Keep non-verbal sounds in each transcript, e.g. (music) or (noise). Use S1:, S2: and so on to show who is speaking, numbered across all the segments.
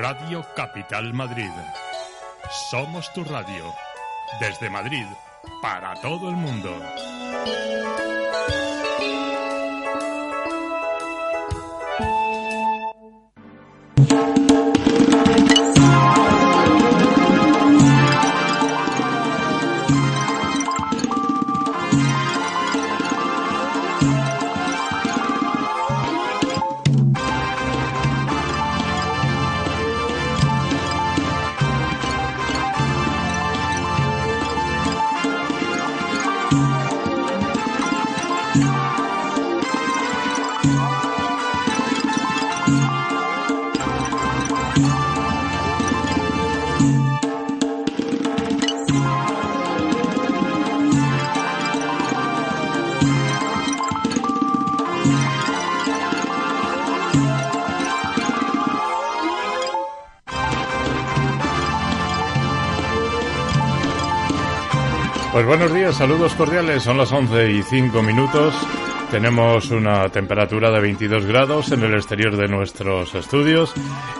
S1: Radio Capital Madrid. Somos tu radio. Desde Madrid, para todo el mundo. Buenos días, saludos cordiales. Son las 11 y 5 minutos. Tenemos una temperatura de 22 grados en el exterior de nuestros estudios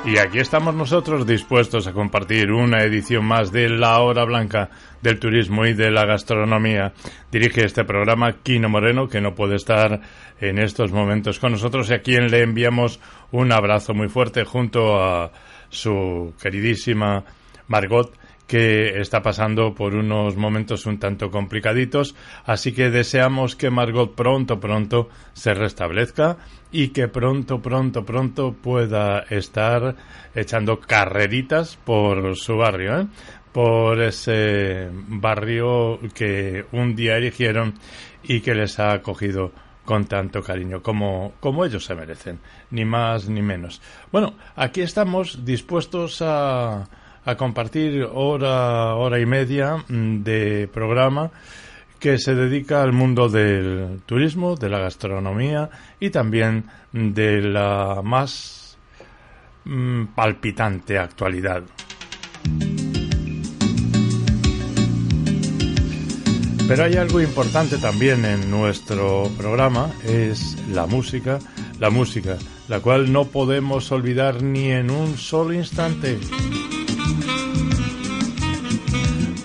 S1: y aquí estamos nosotros dispuestos a compartir una edición más de La Hora Blanca del Turismo y de la Gastronomía. Dirige este programa Quino Moreno, que no puede estar en estos momentos con nosotros y a quien le enviamos un abrazo muy fuerte junto a su queridísima Margot que está pasando por unos momentos un tanto complicaditos, así que deseamos que Margot pronto, pronto se restablezca y que pronto, pronto, pronto pueda estar echando carreritas por su barrio, ¿eh? por ese barrio que un día erigieron y que les ha acogido con tanto cariño como, como ellos se merecen, ni más ni menos. Bueno, aquí estamos dispuestos a a compartir hora, hora y media mm, de programa que se dedica al mundo del turismo, de la gastronomía y también de la más mm, palpitante actualidad. Pero hay algo importante también en nuestro programa, es la música, la música, la cual no podemos olvidar ni en un solo instante.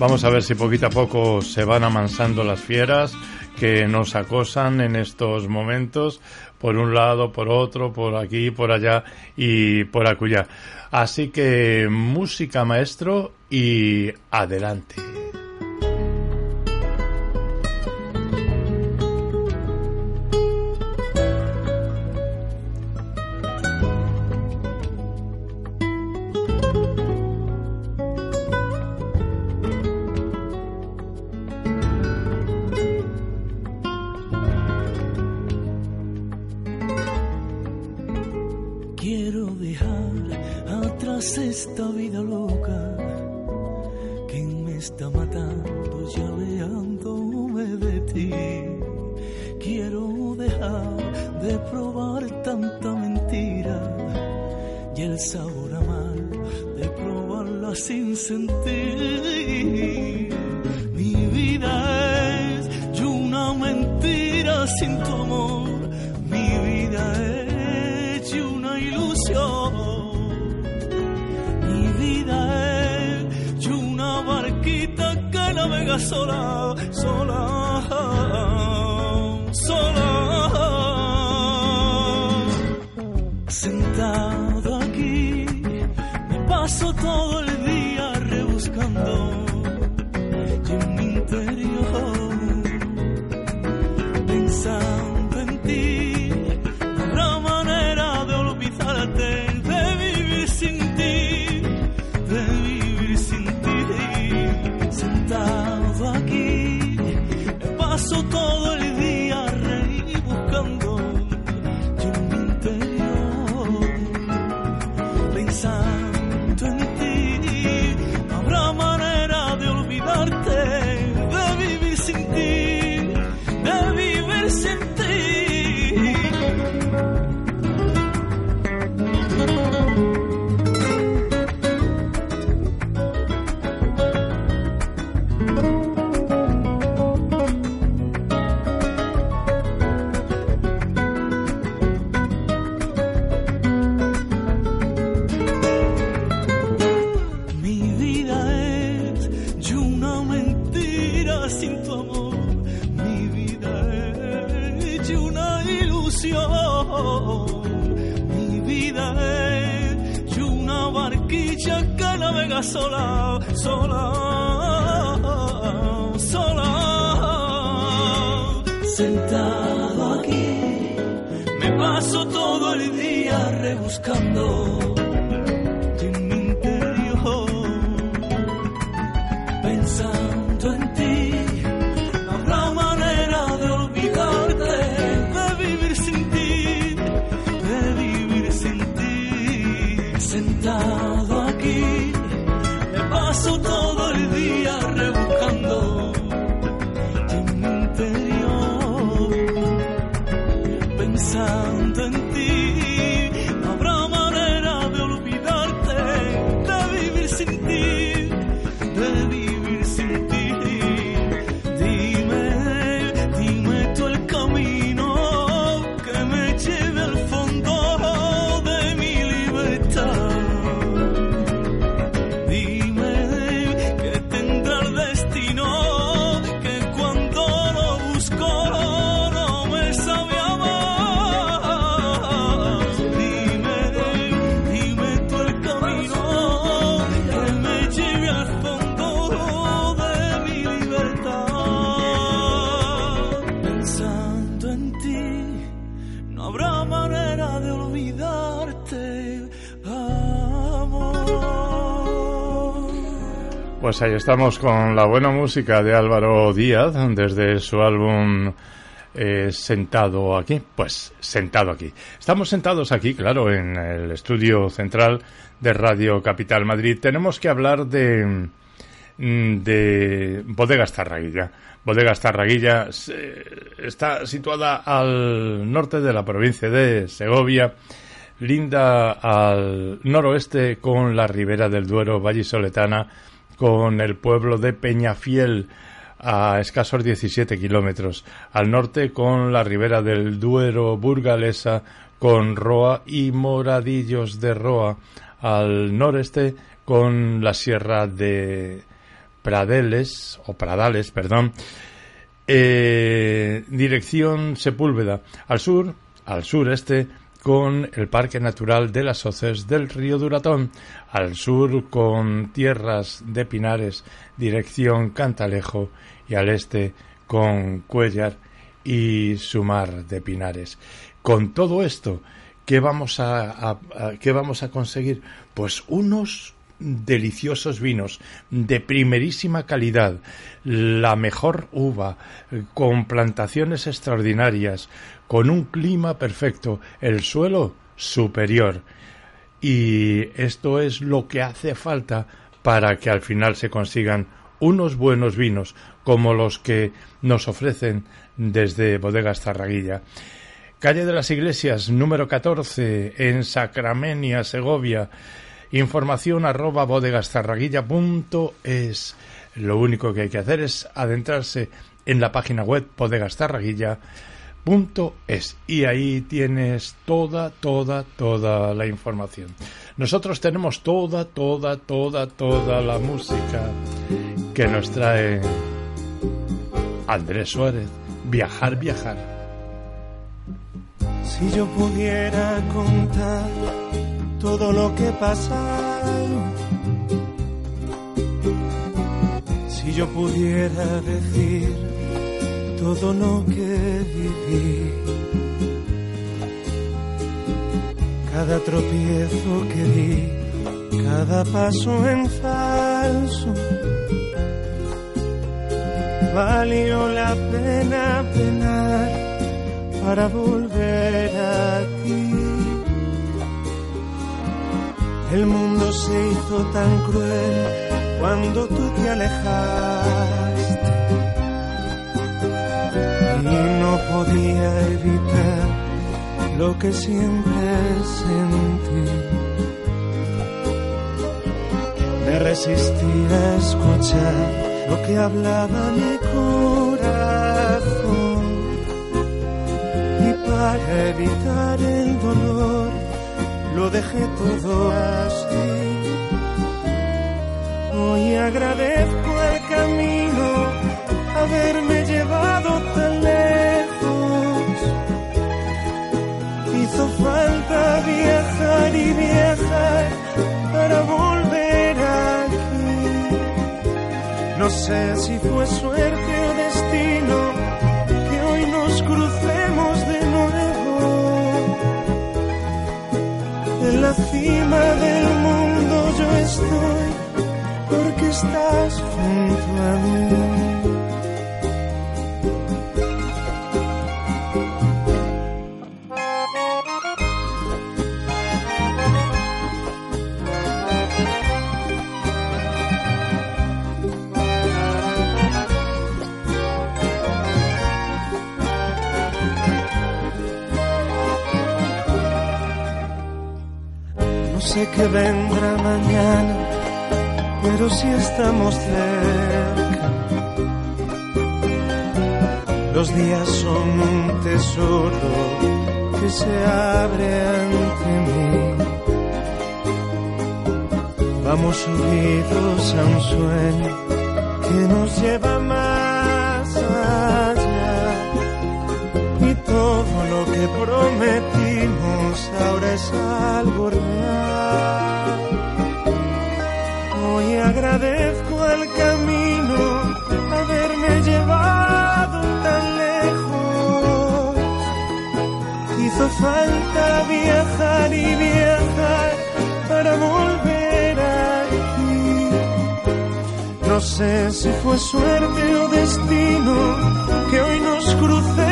S1: Vamos a ver si poquito a poco se van amansando las fieras que nos acosan en estos momentos, por un lado, por otro, por aquí, por allá y por acullá. Así que música maestro y adelante. Pues ahí estamos con la buena música de Álvaro Díaz desde su álbum eh, Sentado aquí. Pues sentado aquí. Estamos sentados aquí, claro, en el estudio central de Radio Capital Madrid. Tenemos que hablar de, mm, de Bodegas Tarraguilla. Bodegas Tarraguilla está situada al norte de la provincia de Segovia linda al noroeste con la ribera del Duero vallisoletana con el pueblo de Peñafiel a escasos 17 kilómetros, al norte con la ribera del Duero burgalesa con Roa y Moradillos de Roa, al noreste con la sierra de Pradeles o Pradales, perdón, eh, dirección Sepúlveda, al sur, al sureste con el Parque Natural de las Hoces del Río Duratón, al sur con tierras de pinares, dirección Cantalejo, y al este con Cuellar y Sumar de Pinares. Con todo esto, ¿qué vamos a, ¿qué vamos a conseguir? Pues unos deliciosos vinos de primerísima calidad, la mejor uva, con plantaciones extraordinarias, con un clima perfecto, el suelo superior. Y esto es lo que hace falta para que al final se consigan unos buenos vinos como los que nos ofrecen desde Bodegas Zarraguilla. Calle de las Iglesias, número 14, en Sacramenia, Segovia. Información arroba bodegastarraguilla.es. Lo único que hay que hacer es adentrarse en la página web bodegastarraguilla.es y ahí tienes toda, toda, toda la información. Nosotros tenemos toda, toda, toda, toda la música que nos trae Andrés Suárez. Viajar, viajar.
S2: Si yo pudiera contar todo lo que pasa. Si yo pudiera decir todo lo que viví, cada tropiezo que di, cada paso en falso, valió la pena penar para volver a ti. El mundo se hizo tan cruel cuando tú te alejaste no podía evitar lo que siempre sentí. Me resistí a escuchar lo que hablaba mi corazón y para evitar el dolor lo dejé todo así. Hoy agradezco el camino, haberme llevado tan viajar y viajar para volver aquí. No sé si fue suerte o destino que hoy nos crucemos de nuevo. En la cima del mundo yo estoy porque estás junto a mí. Que vendrá mañana, pero si estamos cerca. Los días son un tesoro que se abre ante mí. Vamos unidos a un sueño que nos lleva más que prometimos ahora es algo real. Hoy agradezco el camino haberme llevado tan lejos. Hizo falta viajar y viajar para volver aquí. No sé si fue suerte o destino que hoy nos crucemos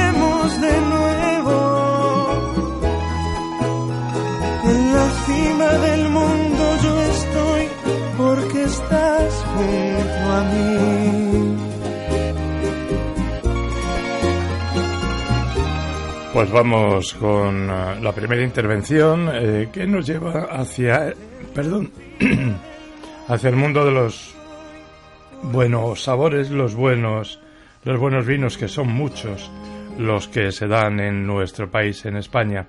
S2: del mundo yo estoy porque estás junto a mí.
S1: Pues vamos con uh, la primera intervención eh, que nos lleva hacia, perdón, (clears throat) hacia el mundo de los buenos sabores, los buenos, los buenos vinos que son muchos los que se dan en nuestro país, en España.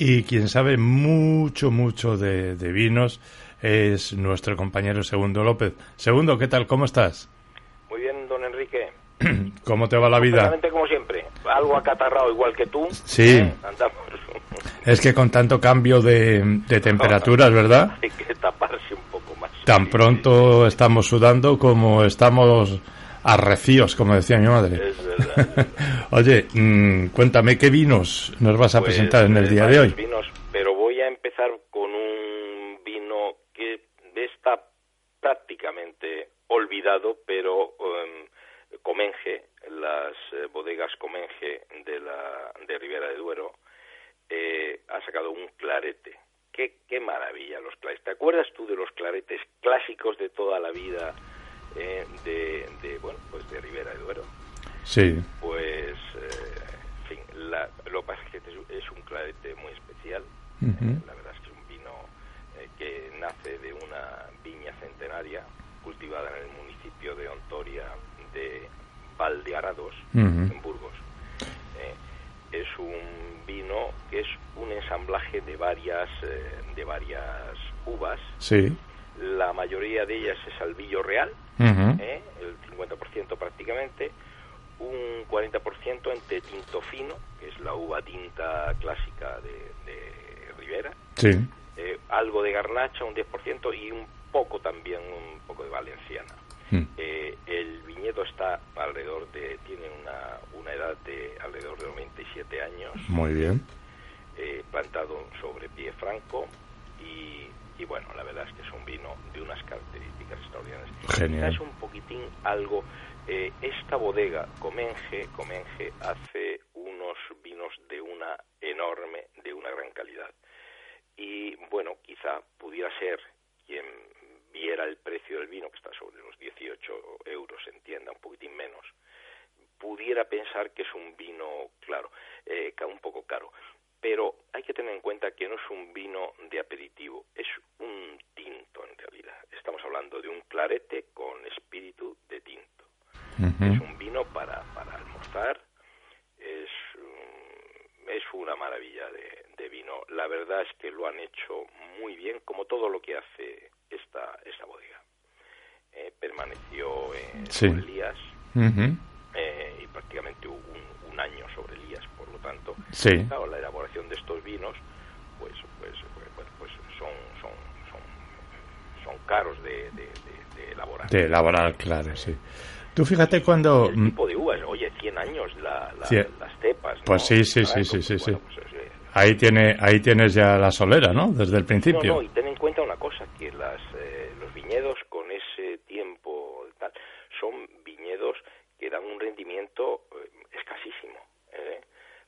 S1: Y quien sabe mucho, mucho de, de vinos es nuestro compañero Segundo López. Segundo, ¿qué tal? ¿Cómo estás?
S3: Muy bien, don Enrique. (clears throat)
S1: ¿Cómo te va la vida?
S3: Realmente como siempre, algo acatarrado igual que tú.
S1: Sí.
S3: ¿eh? Andamos. (laughs)
S1: Es que con tanto cambio de, de temperaturas, ¿verdad? (laughs)
S3: Hay que taparse un poco más.
S1: Tan pronto estamos sudando como estamos arrecíos, como decía mi madre.
S3: Es verdad. es (laughs) verdad.
S1: Oye, mm, cuéntame qué vinos nos vas a
S3: Pues,
S1: presentar en el
S3: eh,
S1: día de hoy.
S3: Vinos, pero voy a empezar con un vino que está prácticamente olvidado, pero em, Comenge, las eh, bodegas Comenge de la de Ribera de Duero, eh, ha sacado un clarete. Qué, qué maravilla los claretes. ¿Te acuerdas tú de los claretes clásicos de toda la vida eh, de, de, bueno, pues de Ribera de Duero?
S1: Sí,
S3: Pues, eh, en fin, la- lo que pasa es que este es, un clarete muy especial. Eh, la verdad es que es un vino eh, que nace de una viña centenaria cultivada en el municipio de Ontoria de Valdearados,
S1: Ujú.
S3: en Burgos. Eh, es un vino que es un ensamblaje de varias, eh, de varias uvas.
S1: sí.
S3: La mayoría de ellas es albillo real,
S1: Ujú.
S3: ¿eh? el 50% prácticamente, un 40% entre tinto fino, que es la uva tinta clásica de, de Ribera,
S1: Sí.
S3: eh, algo de garnacha, un 10%, y un poco también, un poco de valenciana.
S1: Mm.
S3: Eh, el viñedo está alrededor de, tiene una, una edad de alrededor de 97 años,
S1: Muy bien.
S3: eh, plantado sobre pie franco y, y bueno, la verdad es que es un vino de unas características extraordinarias.
S1: Genial.
S3: Es un poquitín algo, eh, esta bodega Comenge, Comenge hace unos vinos de una enorme, de una gran calidad. Y bueno, quizá pudiera ser quien viera el precio del vino, que está sobre los 18 euros en tienda, un poquitín menos, pudiera pensar que es un vino, claro, eh, un poco caro. Pero hay que tener en cuenta que no es un vino de aperitivo, es un tinto en realidad. Estamos hablando de un clarete con espíritu de tinto. Es un vino para, para almorzar, es, mm, es una maravilla de, de vino. La verdad es que lo han hecho muy bien, como todo lo que hace esta, esta bodega. Eh, permaneció en
S1: Sí. Ujú.
S3: eh, y prácticamente un, un año sobre Elías, por lo tanto,
S1: Sí.
S3: claro, la elaboración de estos vinos, pues, pues, pues, pues son, son, son, son caros de, de, elaborar.
S1: De elaborar, claro, sí. Tú fíjate cuando...
S3: El tipo de uvas, oye, 100 años la, las cepas.
S1: Pues sí, sí, sí, sí, sí, sí. Pues, eh, ahí, tiene, ahí tienes ya la solera, ¿no? Desde el principio.
S3: No, no, y ten en cuenta una cosa, que las, eh, los viñedos con ese tiempo tal, son viñedos que dan un rendimiento eh, escasísimo.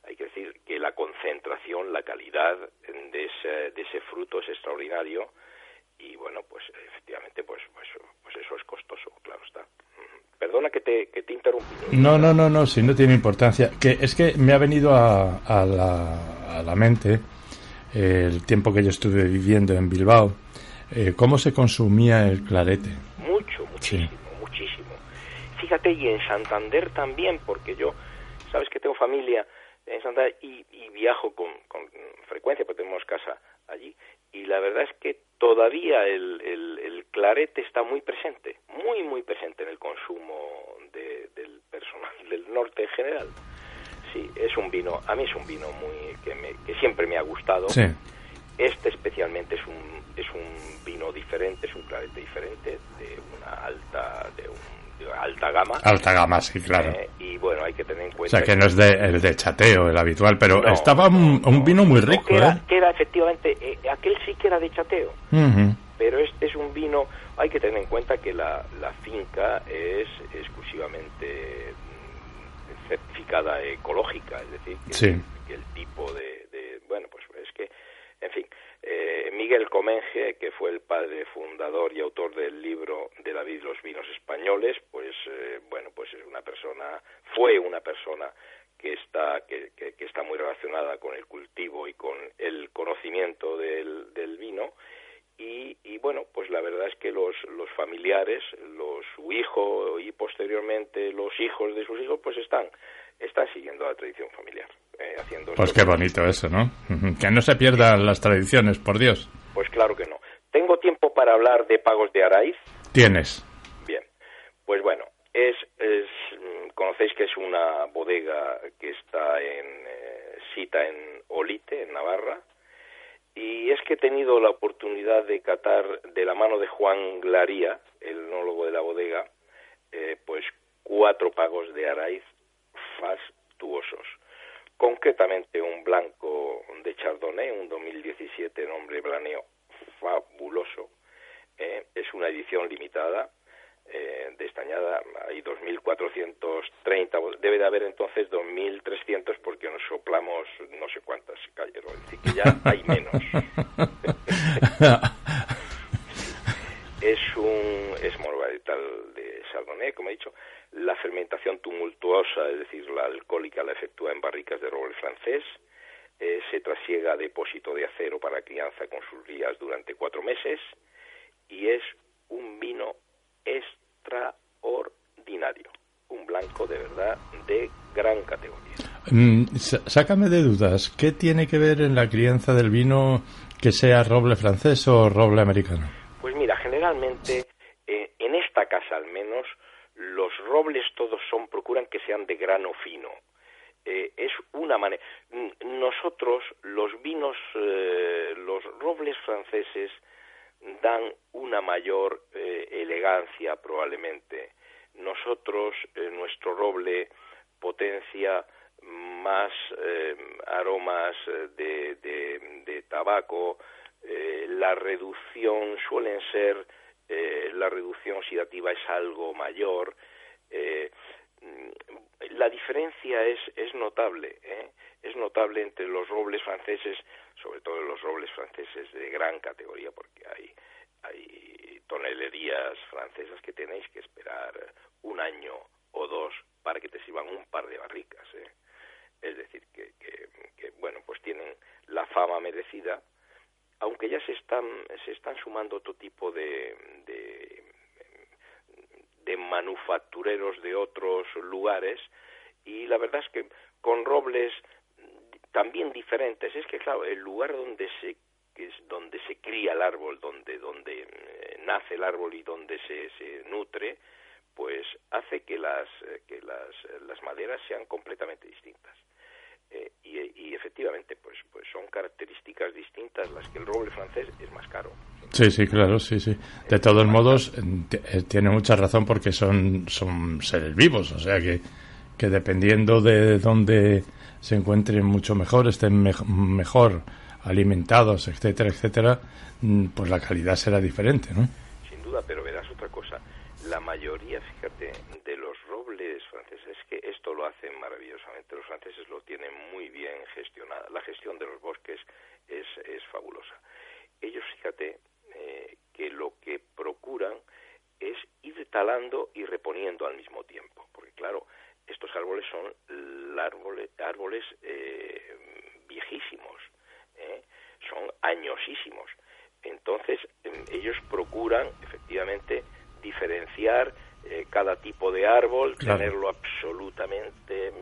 S3: Hay que decir que la concentración, la calidad de ese, de ese fruto es extraordinario y bueno, pues efectivamente, pues, pues, pues eso es costoso, claro está. Perdona que te, que te interrumpí.
S1: No, no, no, no, si no tiene importancia. Que es que me ha venido a, a, la, a la mente el tiempo que yo estuve viviendo en Bilbao, eh, cómo se consumía el clarete.
S3: Mucho, muchísimo, muchísimo. Fíjate, y en Santander también, porque yo, sabes que tengo familia en Santander y, y viajo con, con frecuencia, porque tenemos casa allí, y la verdad es que todavía el, el, clarete está muy presente, muy, muy presente en el consumo del personal (laughs) del norte en general. Sí, es un vino, a mí es un vino muy que, me, que siempre me ha gustado. Este especialmente es un, es un vino diferente, es un clarete diferente, de una alta, de un alta gama.
S1: Alta gama, sí, claro.
S3: Eh, y bueno, hay que tener en cuenta.
S1: O sea, que, no es de, el de chateo, el habitual, pero estaba un, vino muy rico.
S3: Que era,
S1: ¿eh?
S3: que era efectivamente, eh, aquel sí que era de chateo. Pero este es un vino, hay que tener en cuenta que la, la finca es exclusivamente mm, certificada ecológica, es decir, que, el tipo de, de, bueno, pues es que, en fin, eh, Miguel Comenge, que fue el padre fundador y autor del libro de David los vinos españoles, pues eh, bueno, pues es una persona, fue una persona que está que, está muy relacionada con el cultivo y con el conocimiento del, del vino. Y, y, bueno pues la verdad es que los, los familiares los su hijo y posteriormente los hijos de sus hijos pues están están siguiendo la tradición familiar eh,
S1: pues qué bonito eso, ¿no? Que no se pierdan las tradiciones, por Dios.
S3: Pues claro que no. ¿Tengo tiempo para hablar de pagos de Araiz?
S1: Tienes.
S3: Bien. Pues bueno, es, es conocéis que es una bodega que está en eh, cita en Olite, en Navarra, y es que he tenido la oportunidad de catar de la mano de Juan Glaría, el enólogo de la bodega, eh, pues cuatro pagos de Araiz fastuosos concretamente un blanco de Chardonnay, un 2017 nombre blaneo fabuloso. Eh, es una edición limitada, eh, destañada, hay 2.430, debe de haber entonces 2.300 porque nos soplamos no sé cuántas cayeron, decir, que ya (laughs) hay menos. (laughs) es un es morvaretal de Chardonnay, como he dicho, la fermentación tumultuosa, es decir, la alcohólica, la efectúa en barricas de roble francés. Eh, se trasiega a depósito de acero para crianza con sus rías durante cuatro meses y es un vino extraordinario, un blanco de verdad de gran categoría.
S1: Mm, sácame de dudas, ¿qué tiene que ver en la crianza del vino que sea roble francés o roble americano?
S3: Pues mira, generalmente eh, en esta casa al menos los robles todos son, procuran que sean de grano fino. Eh, es una manera. Nosotros, los vinos, eh, los robles franceses dan una mayor eh, elegancia probablemente. Nosotros, nuestro roble potencia más aromas de, de, de tabaco, la reducción suelen ser eh, la reducción oxidativa es algo mayor. Eh, la diferencia es, es notable, ¿eh? es notable entre los robles franceses, sobre todo los robles franceses de gran categoría, porque hay, hay tonelerías francesas que tenéis que esperar un año o dos para que te sirvan un par de barricas. Es decir, que, que, bueno, pues tienen la fama merecida aunque ya se están, se están sumando otro tipo de, de, manufactureros de otros lugares y la verdad es que con robles también diferentes. Es que claro el lugar donde se es donde se cría el árbol donde donde eh, nace el árbol y donde se, se nutre pues hace que las que las, las maderas sean completamente distintas eh, y, efectivamente pues pues son características distintas las que el roble francés es más caro
S1: Sí, sí, claro, sí, sí. De todos modos, eh, tiene mucha razón porque son, son seres vivos, o sea que, que dependiendo de dónde se encuentren mucho mejor, estén mejor alimentados, etcétera, etcétera, mm, pues la calidad será diferente, ¿no?
S3: Sin duda, pero verás otra cosa. La mayoría, fíjate, de los robles franceses, que esto lo maravillosamente, los franceses lo tienen muy bien gestionado. La gestión de los bosques es, es fabulosa. Ellos, fíjate, eh, que lo que procuran es ir talando y reponiendo al mismo tiempo, porque claro, estos árboles son árboles, árboles eh, viejísimos, ¿eh? son añosísimos. Entonces, em, ellos procuran efectivamente diferenciar eh, cada tipo de árbol, tenerlo absolutamente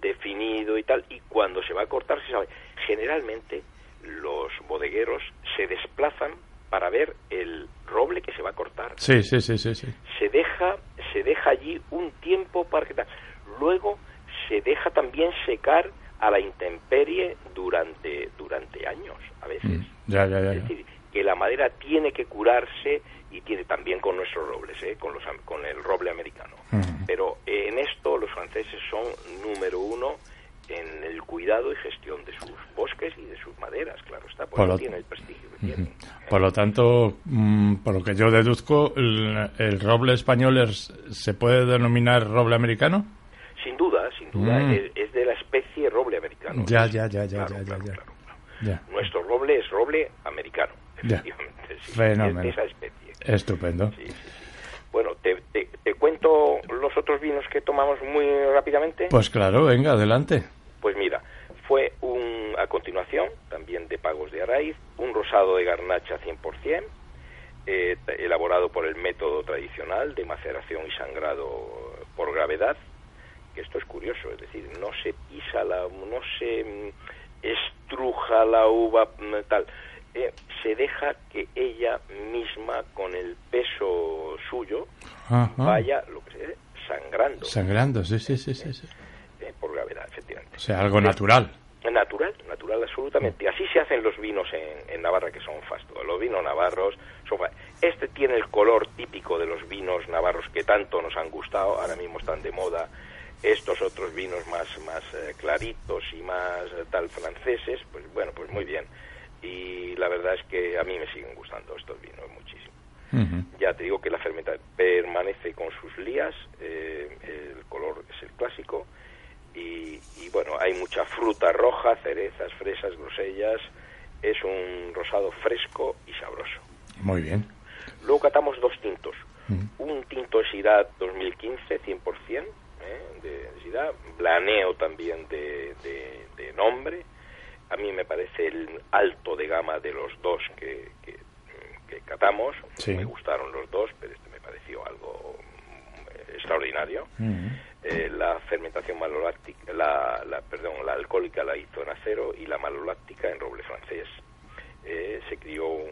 S3: definido y tal, y cuando se va a cortar se sabe. Generalmente los bodegueros se desplazan para ver el roble que se va a cortar.
S1: Sí, sí, sí, sí,
S3: Se deja, se deja allí un tiempo para que luego se deja también secar a la intemperie durante durante años a veces. Mm,
S1: ya, ya, ya,
S3: Es decir, que la madera tiene que curarse y tiene también con nuestros robles, ¿eh? con los con el roble americano. Pero en esto los franceses son número uno en el cuidado y gestión de sus bosques y de sus maderas, claro está, porque por lo, tiene el prestigio que tiene.
S1: Por lo tanto, mm, por lo que yo deduzco, el, roble español se puede denominar roble americano.
S3: Sin duda, sin duda, mm. es, de la especie roble americano.
S1: Ya, ya, ya, ya, ya,
S3: ya, Nuestro roble es roble americano, efectivamente.
S1: Fenómeno.
S3: esa especie.
S1: Estupendo.
S3: Bueno, te, te cuento los otros vinos que tomamos muy rápidamente.
S1: Pues claro, venga, adelante.
S3: Pues mira, fue un, a continuación, también de Pagos de Araiz, un rosado de garnacha 100%, eh, elaborado por el método tradicional de maceración y sangrado por gravedad, que esto es curioso, es decir, no se pisa la, no se mm, estruja la uva mm, tal, eh, se deja que ella misma con el peso suyo vaya lo que se sangrando.
S1: Sangrando, sí, sí, sí, sí.
S3: Eh, por gravedad, efectivamente.
S1: O sea, algo natural.
S3: Natural, natural absolutamente. Así se hacen los vinos en, Navarra que son fastos. Los vinos navarros son Este tiene el color típico de los vinos navarros que tanto nos han gustado, ahora mismo están de moda. Estos otros vinos más, más eh, claritos y más eh, tal franceses, pues bueno, pues muy bien. Y la verdad es que a mí me siguen gustando estos vinos muchísimo. Ya te digo que la fermentación permanece con sus lías, el color es el clásico, y, bueno, hay mucha fruta roja, cerezas, fresas, grosellas. Es un rosado fresco y sabroso.
S1: Muy bien.
S3: Luego catamos dos tintos. Mm. Un tinto Syrah 2015, 100%, ¿eh? de Syrah. Blaneo también de, de, nombre. A mí me parece el alto de gama de los dos que, que, catamos. Me gustaron los dos, pero este me pareció algo mm, extraordinario. Mm. Eh, la fermentación maloláctica, la, perdón, la alcohólica la hizo en acero y la maloláctica en roble francés. Eh, se crió un,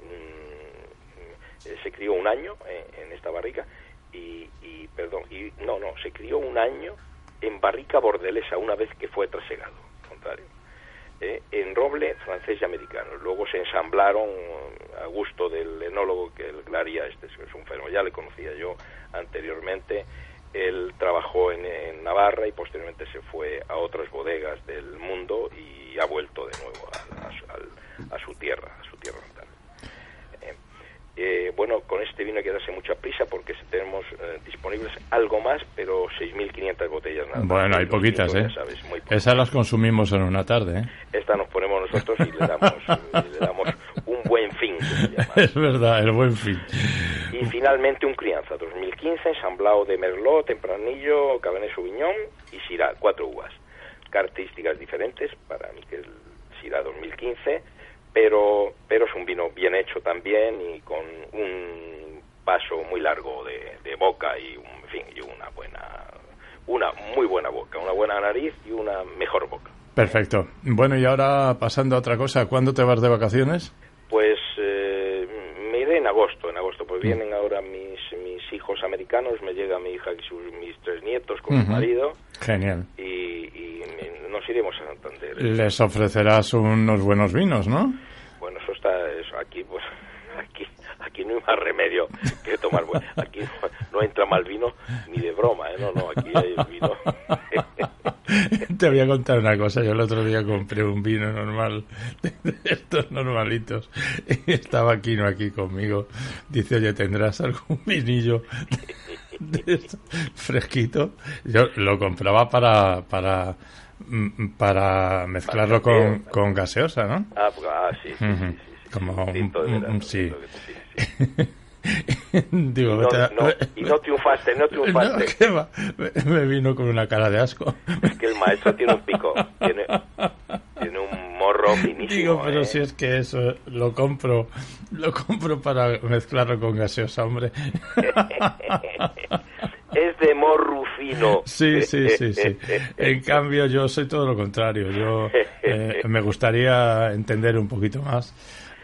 S3: eh, se crió un año en esta barrica y, perdón y no no se crió un año en barrica bordelesa una vez que fue trasegado contrario en roble francés y americano luego se ensamblaron a gusto del enólogo que el Glaria este es un fenómeno ya le conocía yo anteriormente él trabajó en, Navarra y posteriormente se fue a otras bodegas del mundo y ha vuelto de nuevo a, su tierra, a su tierra. Eh, eh, bueno, con este vino hay que darse mucha prisa porque tenemos eh, disponibles algo más, pero 6.500 botellas nada
S1: Bueno, hay poquitas, ¿eh? Esas las consumimos en una tarde, ¿eh?
S3: Esta nos ponemos nosotros y le damos, (laughs) le damos un buen fin.
S1: es verdad, el buen fin.
S3: Y finalmente un crianza 2015, ensamblado de Merlot, Tempranillo, Cabernet Sauvignon y Syrah, cuatro uvas. Características diferentes para mí que el Syrah 2015, pero, pero es un vino bien hecho también y con un paso muy largo de, boca y, un, en fin, y una buena, una muy buena boca, una buena nariz y una mejor boca.
S1: Perfecto. Bueno, y ahora pasando a otra cosa, ¿cuándo te vas de vacaciones?
S3: Pues eh, me iré en agosto, en agosto, pues vienen ahora mis, mis hijos americanos, me llega mi hija y sus, mis tres nietos con mi marido.
S1: Genial.
S3: Y, nos iremos a Santander.
S1: Les ofrecerás unos buenos vinos, ¿no?
S3: Bueno, eso está, eso aquí pues (laughs) aquí no hay más remedio que tomar bueno. Aquí no, entra mal vino ni de broma, ¿eh? No, no, aquí hay vino. (laughs)
S1: Te voy a contar una cosa. Yo el otro día compré un vino normal, (laughs) de estos normalitos, y estaba aquí, no aquí conmigo. Dice, oye, ¿tendrás algún vinillo fresquito? Yo lo compraba para, para para mezclarlo con, con gaseosa, ¿no?
S3: Ah, pues, ah sí, sí, sí,
S1: Como un, sí. (laughs)
S3: Digo, y no, no, y no triunfaste, no (laughs) triunfaste.
S1: No, me, vino con una cara de asco.
S3: Es que el maestro tiene un pico, tiene, tiene un morro finísimo.
S1: Digo, pero
S3: ¿eh?
S1: si es que eso lo compro, lo compro para mezclarlo con gaseosa, hombre. (laughs)
S3: es de morro fino. (laughs)
S1: Sí, sí, sí, sí. (laughs) En cambio, yo soy todo lo contrario. Yo eh, me gustaría entender un poquito más,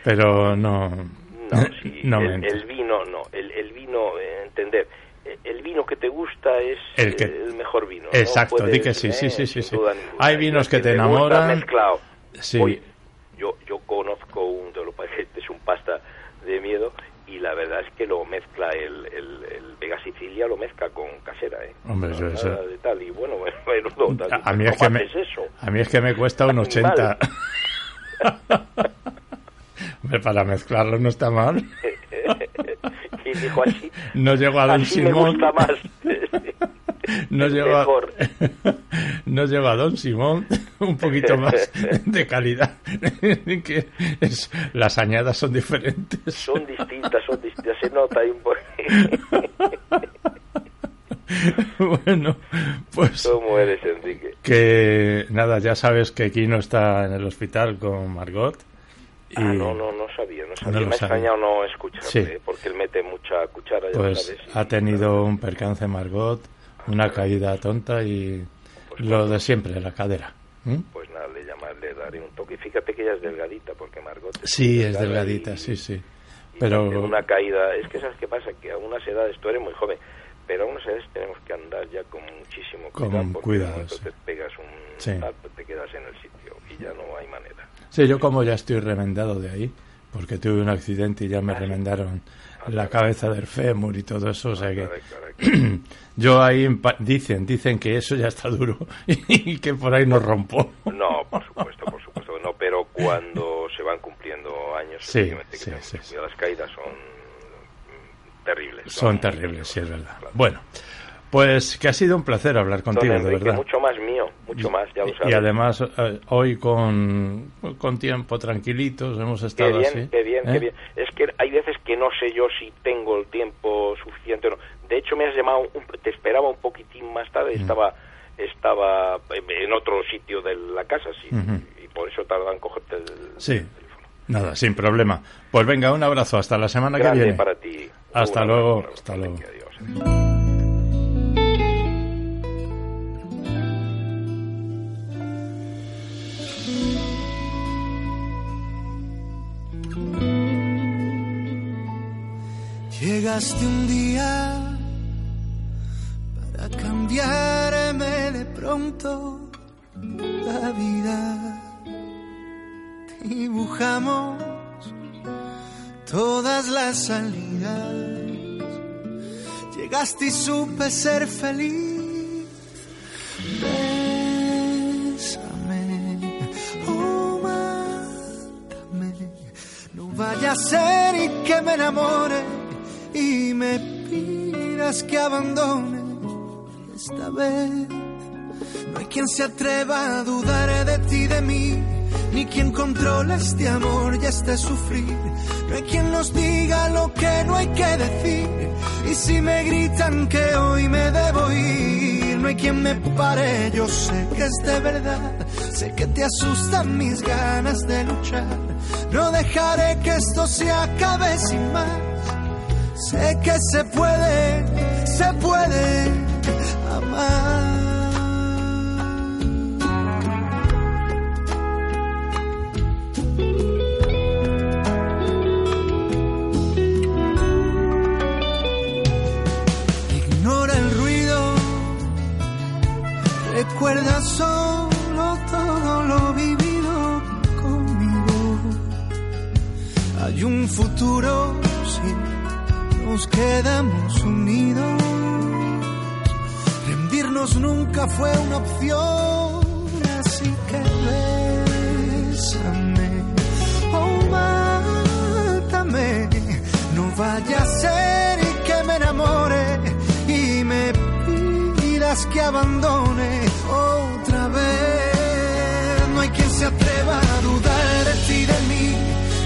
S1: pero no.
S3: No, sí, el, vino, no. El, vino, eh, entender. El vino que te gusta es el, mejor vino.
S1: Exacto, di que sí, sí, sí, sí. sí. Hay vinos que, te enamoran.
S3: Mezclado. Sí. yo, yo conozco un, de lo es un pasta de miedo y la verdad es que lo mezcla el, el, Vega Sicilia lo mezcla con casera ¿eh?
S1: hombre yo eso
S3: de tal y bueno, (laughs) bueno
S1: tal, a, mí es que me,
S3: eso?
S1: a mí es que me cuesta un 80 (laughs) hombre para mezclarlo no está mal. (laughs)
S3: Y dijo así
S1: no llego a Don Simón
S3: me gusta más
S1: no llego, a, no llego a Don Simón un poquito más de calidad. Que las añadas son diferentes.
S3: Son distintas son distintas. Se nota ahí un (laughs)
S1: bueno, pues.
S3: ¿Cómo eres, Enrique?
S1: Que nada, ya sabes que Kino está en el hospital con Margot.
S3: Y... Ah, no, no, no sabía, no sabía. me ha extrañado no escucharle, porque él mete mucha cuchara.
S1: pues ha tenido un percance Margot, una caída tonta y pues lo de siempre, la cadera.
S3: Pues nada, le llamarle, le daré un toque. Fíjate que ella es delgadita, porque Margot.
S1: sí, es delgadita, sí, sí. Pero.
S3: Una caída. Es que, ¿sabes qué pasa? Que a unas edades, tú eres muy joven, pero a unas edades tenemos que andar ya con muchísimo cuidado.
S1: Con cuidado.
S3: Entonces pegas un sí. te quedas en el sitio y ya no hay manera.
S1: Sí, yo como ya estoy remendado de ahí, porque tuve un accidente y ya me ah, remendaron la cabeza del fémur y todo eso, o sea que (clears throat) yo ahí dicen, dicen que eso ya está duro (laughs) y que por ahí no rompo.
S3: No, por supuesto, por supuesto no, pero cuando se van cumpliendo años,
S1: sí, sí,
S3: sí, las caídas son terribles.
S1: Son, terribles, sí, es verdad. Bueno, pues que ha sido un placer hablar contigo, de verdad.
S3: Mucho más mío, mucho más, ya lo sabes.
S1: Y además, eh, hoy con, con tiempo tranquilitos hemos estado
S3: qué bien,
S1: así.
S3: Qué bien, qué
S1: ¿eh?
S3: bien. Es que hay veces que no sé yo si tengo el tiempo suficiente o no. De hecho, me has llamado, te esperaba un poquitín más tarde, mm. estaba estaba en otro sitio de la casa, sí, por eso tardan en cogerte el,
S1: sí. Nada, sin problema. Pues venga, un abrazo. Hasta la semana
S3: que
S1: viene.
S3: para ti.
S1: Hasta luego. Hasta luego.
S2: Llegaste un día para cambiarme de pronto la vida dibujamos todas las salidas. Llegaste y supe ser feliz. Bésame, oh, mátame. No vaya a ser y que me enamore y me pidas que abandone esta vez. No hay quien se atreva a dudar de ti, de mí ni quien controla este amor y este sufrir. No hay quien nos diga lo que no hay que decir. Y si me gritan que hoy me debo ir, no hay quien me pare. Yo sé que es de verdad, sé que te asustan mis ganas de luchar. No dejaré que esto se acabe sin más. Sé que se puede, se puede amar. Solo todo lo vivido conmigo. Hay un futuro sin nos quedamos unidos. Rendirnos nunca fue una opción, así que bésame, oh mátame, no vaya a ser y que me enamore y me pidas que abandone No hay quien se atreva a dudar de ti, de mí,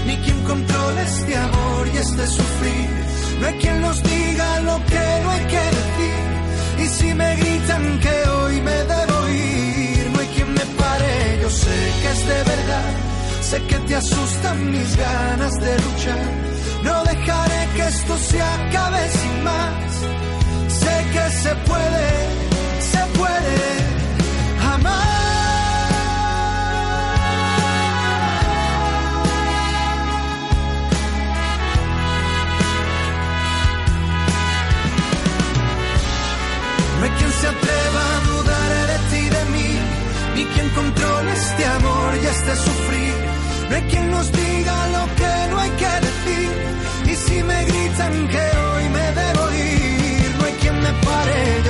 S2: ni quien controle este amor y este sufrir no hay quien nos diga lo que no hay que decir. Y si me gritan que hoy me debo ir, no hay quien me pare. Yo sé que es de verdad. Sé que te asustan mis ganas de luchar. No dejaré que esto se acabe sin más. Sé que se puede, se puede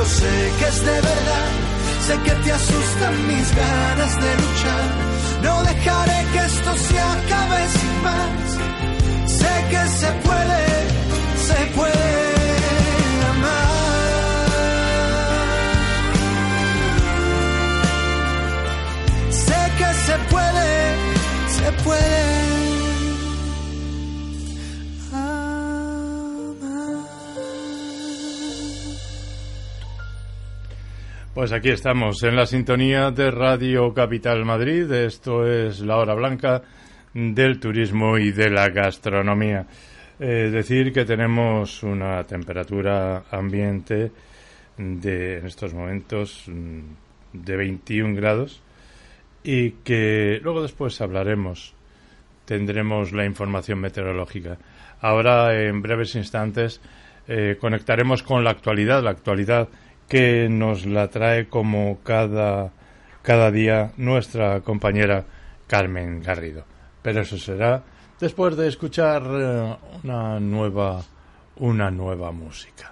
S2: sé que es de verdad, sé que te asustan mis ganas de luchar. No dejaré que
S1: Pues aquí estamos en la sintonía de Radio Capital Madrid. Esto es la hora blanca del turismo y de la gastronomía. Es decir, que tenemos una temperatura ambiente de en estos momentos mm, de 21 grados y que luego después hablaremos, tendremos la información meteorológica. Ahora, en breves instantes, eh, conectaremos con la actualidad, la actualidad que nos la trae como cada, cada día nuestra compañera Carmen Garrido. Pero eso será después de escuchar eh, una nueva, una nueva música.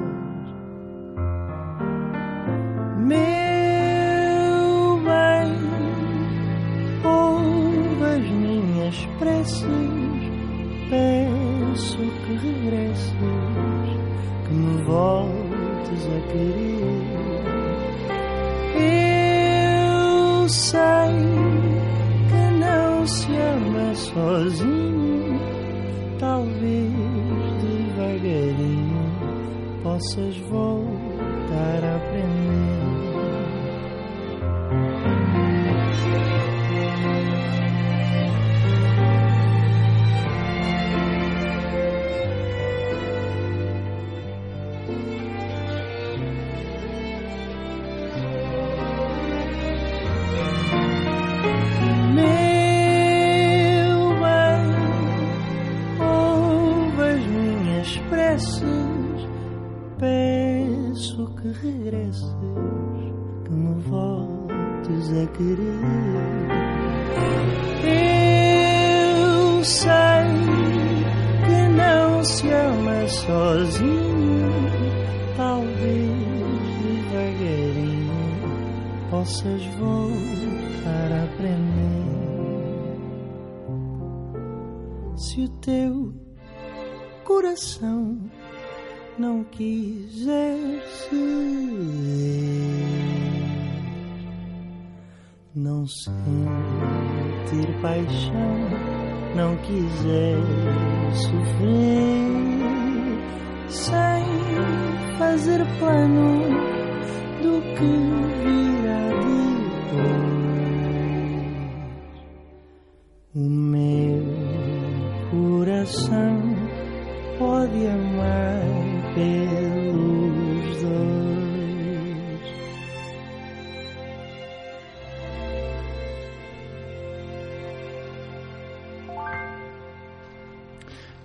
S4: Meu bem, ouve as minhas preces, peço que regresses, que me voltes a querer. Eu sei que não se ama sozinho, talvez devagarinho possas voltar a aprender.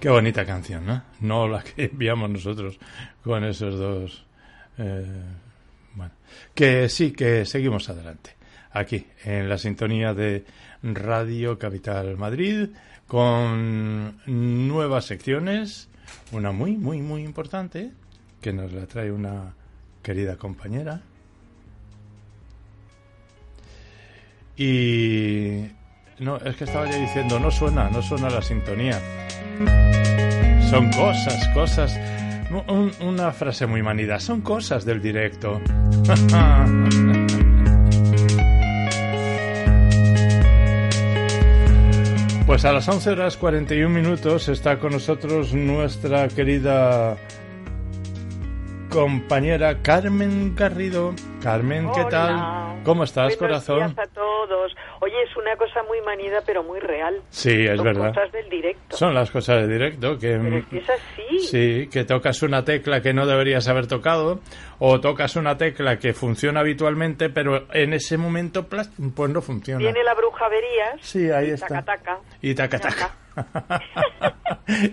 S1: Qué bonita canción, ¿no? No la que enviamos nosotros con esos dos. eh, que sí, que seguimos adelante. Aquí, en la sintonía de Radio Capital Madrid, con nuevas secciones. Una muy, muy, muy importante, que nos la trae una querida compañera. Y. No, es que estaba ya diciendo, no suena, no suena la sintonía. Son cosas, cosas. Un- una frase muy manida. Son cosas del directo. (laughs) Pues a las 11 horas 41 minutos está con nosotros nuestra querida compañera Carmen Garrido. Carmen, ¿qué
S5: Hola.
S1: tal? ¿Cómo estás,
S5: Buenos
S1: corazón?
S5: días a todos. Oye, es una cosa muy manida, pero muy real.
S1: Sí, es
S5: Son
S1: verdad.
S5: cosas del directo.
S1: Son las cosas de directo que
S5: Pero es que es así.
S1: sí, que tocas una tecla que no deberías haber tocado o tocas una tecla que funciona habitualmente, pero en ese momento pues no funciona.
S5: Viene la bruja Verías.
S1: Sí, ahí
S5: y
S1: está.
S5: Taca, taca.
S1: Y taca
S5: Ya (laughs)
S1: taca.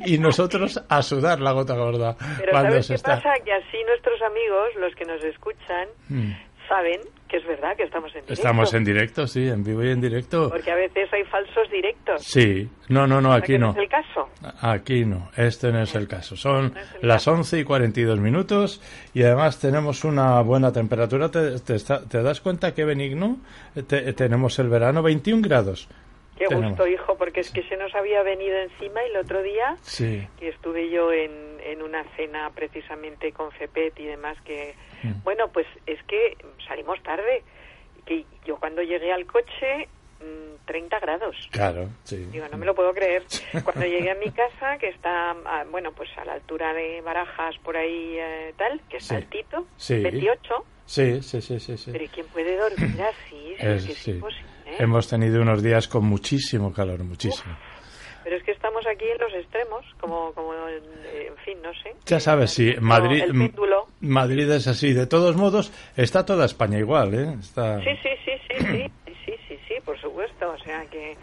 S1: y nosotros a sudar la gota gorda
S5: Pero ¿sabes qué
S1: está.
S5: pasa? Que así nuestros amigos, los que nos escuchan,
S1: Mm.
S5: Saben que es verdad que estamos en directo.
S1: Estamos en directo, sí, en vivo y en directo.
S5: Porque a veces hay falsos directos.
S1: Sí, no, no, no, aquí no.
S5: es el caso.
S1: Aquí no, este no es el caso. Son
S5: No el
S1: las
S5: caso.
S1: 11 y 42 minutos y además tenemos una buena temperatura. ¿Te, te te das cuenta que benigno? Te- tenemos el verano 21 grados.
S5: Qué
S1: Tenemos.
S5: gusto, hijo, porque es que se nos había venido encima y el otro día
S1: Sí.
S5: que estuve yo en, en una cena precisamente con FEPET y demás que
S1: Mm.
S5: bueno pues es que salimos tarde que yo cuando llegué al coche mm, 30 grados
S1: Claro, sí.
S5: digo no me lo puedo creer cuando llegué a mi casa que está bueno pues a la altura de Barajas por ahí eh, tal que es
S1: Sí.
S5: altito
S1: Sí.
S5: 28
S1: Sí, sí, sí, sí. sí.
S5: pero ¿y quién puede dormir así?
S1: Es-
S5: es que es
S1: sí.
S5: imposible ¿eh?
S1: Hemos tenido unos días con muchísimo calor, muchísimo.
S5: pero es que estamos aquí en los extremos como como en fin no sé
S1: Ya sabes, sí, Madrid,
S5: péndulo
S1: Madrid es así. De todos modos, está toda España igual, ¿eh? Está...
S5: Sí, sí, sí, sí, sí, sí, sí, sí, por supuesto. O sea que,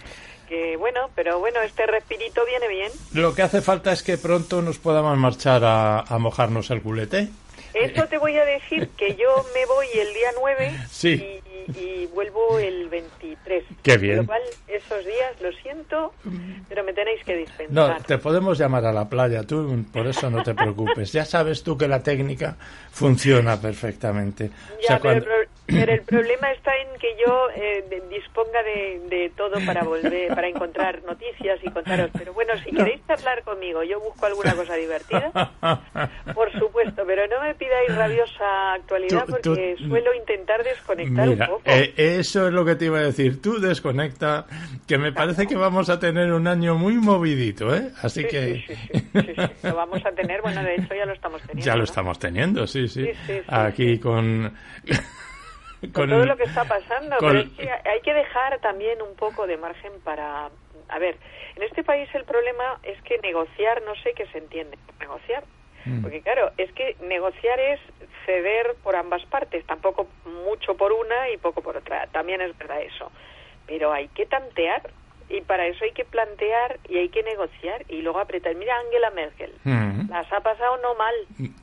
S5: que bueno, pero bueno, este respirito viene bien.
S1: Lo que hace falta es que pronto nos podamos marchar a, a mojarnos el culete.
S5: Eso te voy a decir que yo me voy el día 9
S1: Sí.
S5: y, y vuelvo el 23.
S1: Qué bien.
S5: Lo cual, esos días, lo siento, pero me tenéis que
S1: No,
S5: dispensar.
S1: te podemos llamar a la playa, tú por eso no te preocupes. Ya sabes tú que la técnica funciona perfectamente. O
S5: Ya,
S1: sea,
S5: pero, el
S1: cuando-
S5: pro- pero el problema está en que yo eh, disponga de, de todo para volver, para encontrar noticias y contaros. Pero bueno, si queréis charlar conmigo, yo busco alguna cosa divertida. Por supuesto, pero no me pidáis rabiosa actualidad
S1: Tú- tú-
S5: porque suelo intentar desconectar
S1: Mira,
S5: un poco.
S1: eh, eso es lo que te iba a decir. Tú desconecta, que me parece que vamos a tener un año muy movidito, ¿eh? Así
S5: Sí,
S1: que
S5: sí, sí, sí, sí, sí. Lo vamos a tener, bueno, de hecho ya lo estamos teniendo.
S1: ya lo
S5: ¿no?
S1: estamos teniendo, sí, sí.
S5: Sí, sí, sí,
S1: Aquí
S5: sí.
S1: Con...
S5: Con todo lo que está pasando,
S1: con-
S5: pero es que hay que dejar también un poco de margen para... A ver, en este país el problema es que negociar, no sé qué se entiende por negociar.
S1: Mm.
S5: Porque claro, es que negociar es ceder por ambas partes, tampoco mucho por una y poco por otra. También es verdad eso. Pero hay que tantear y para eso hay que plantear y hay que negociar y luego apretar. Mira Angela Merkel, las ha pasado no mal.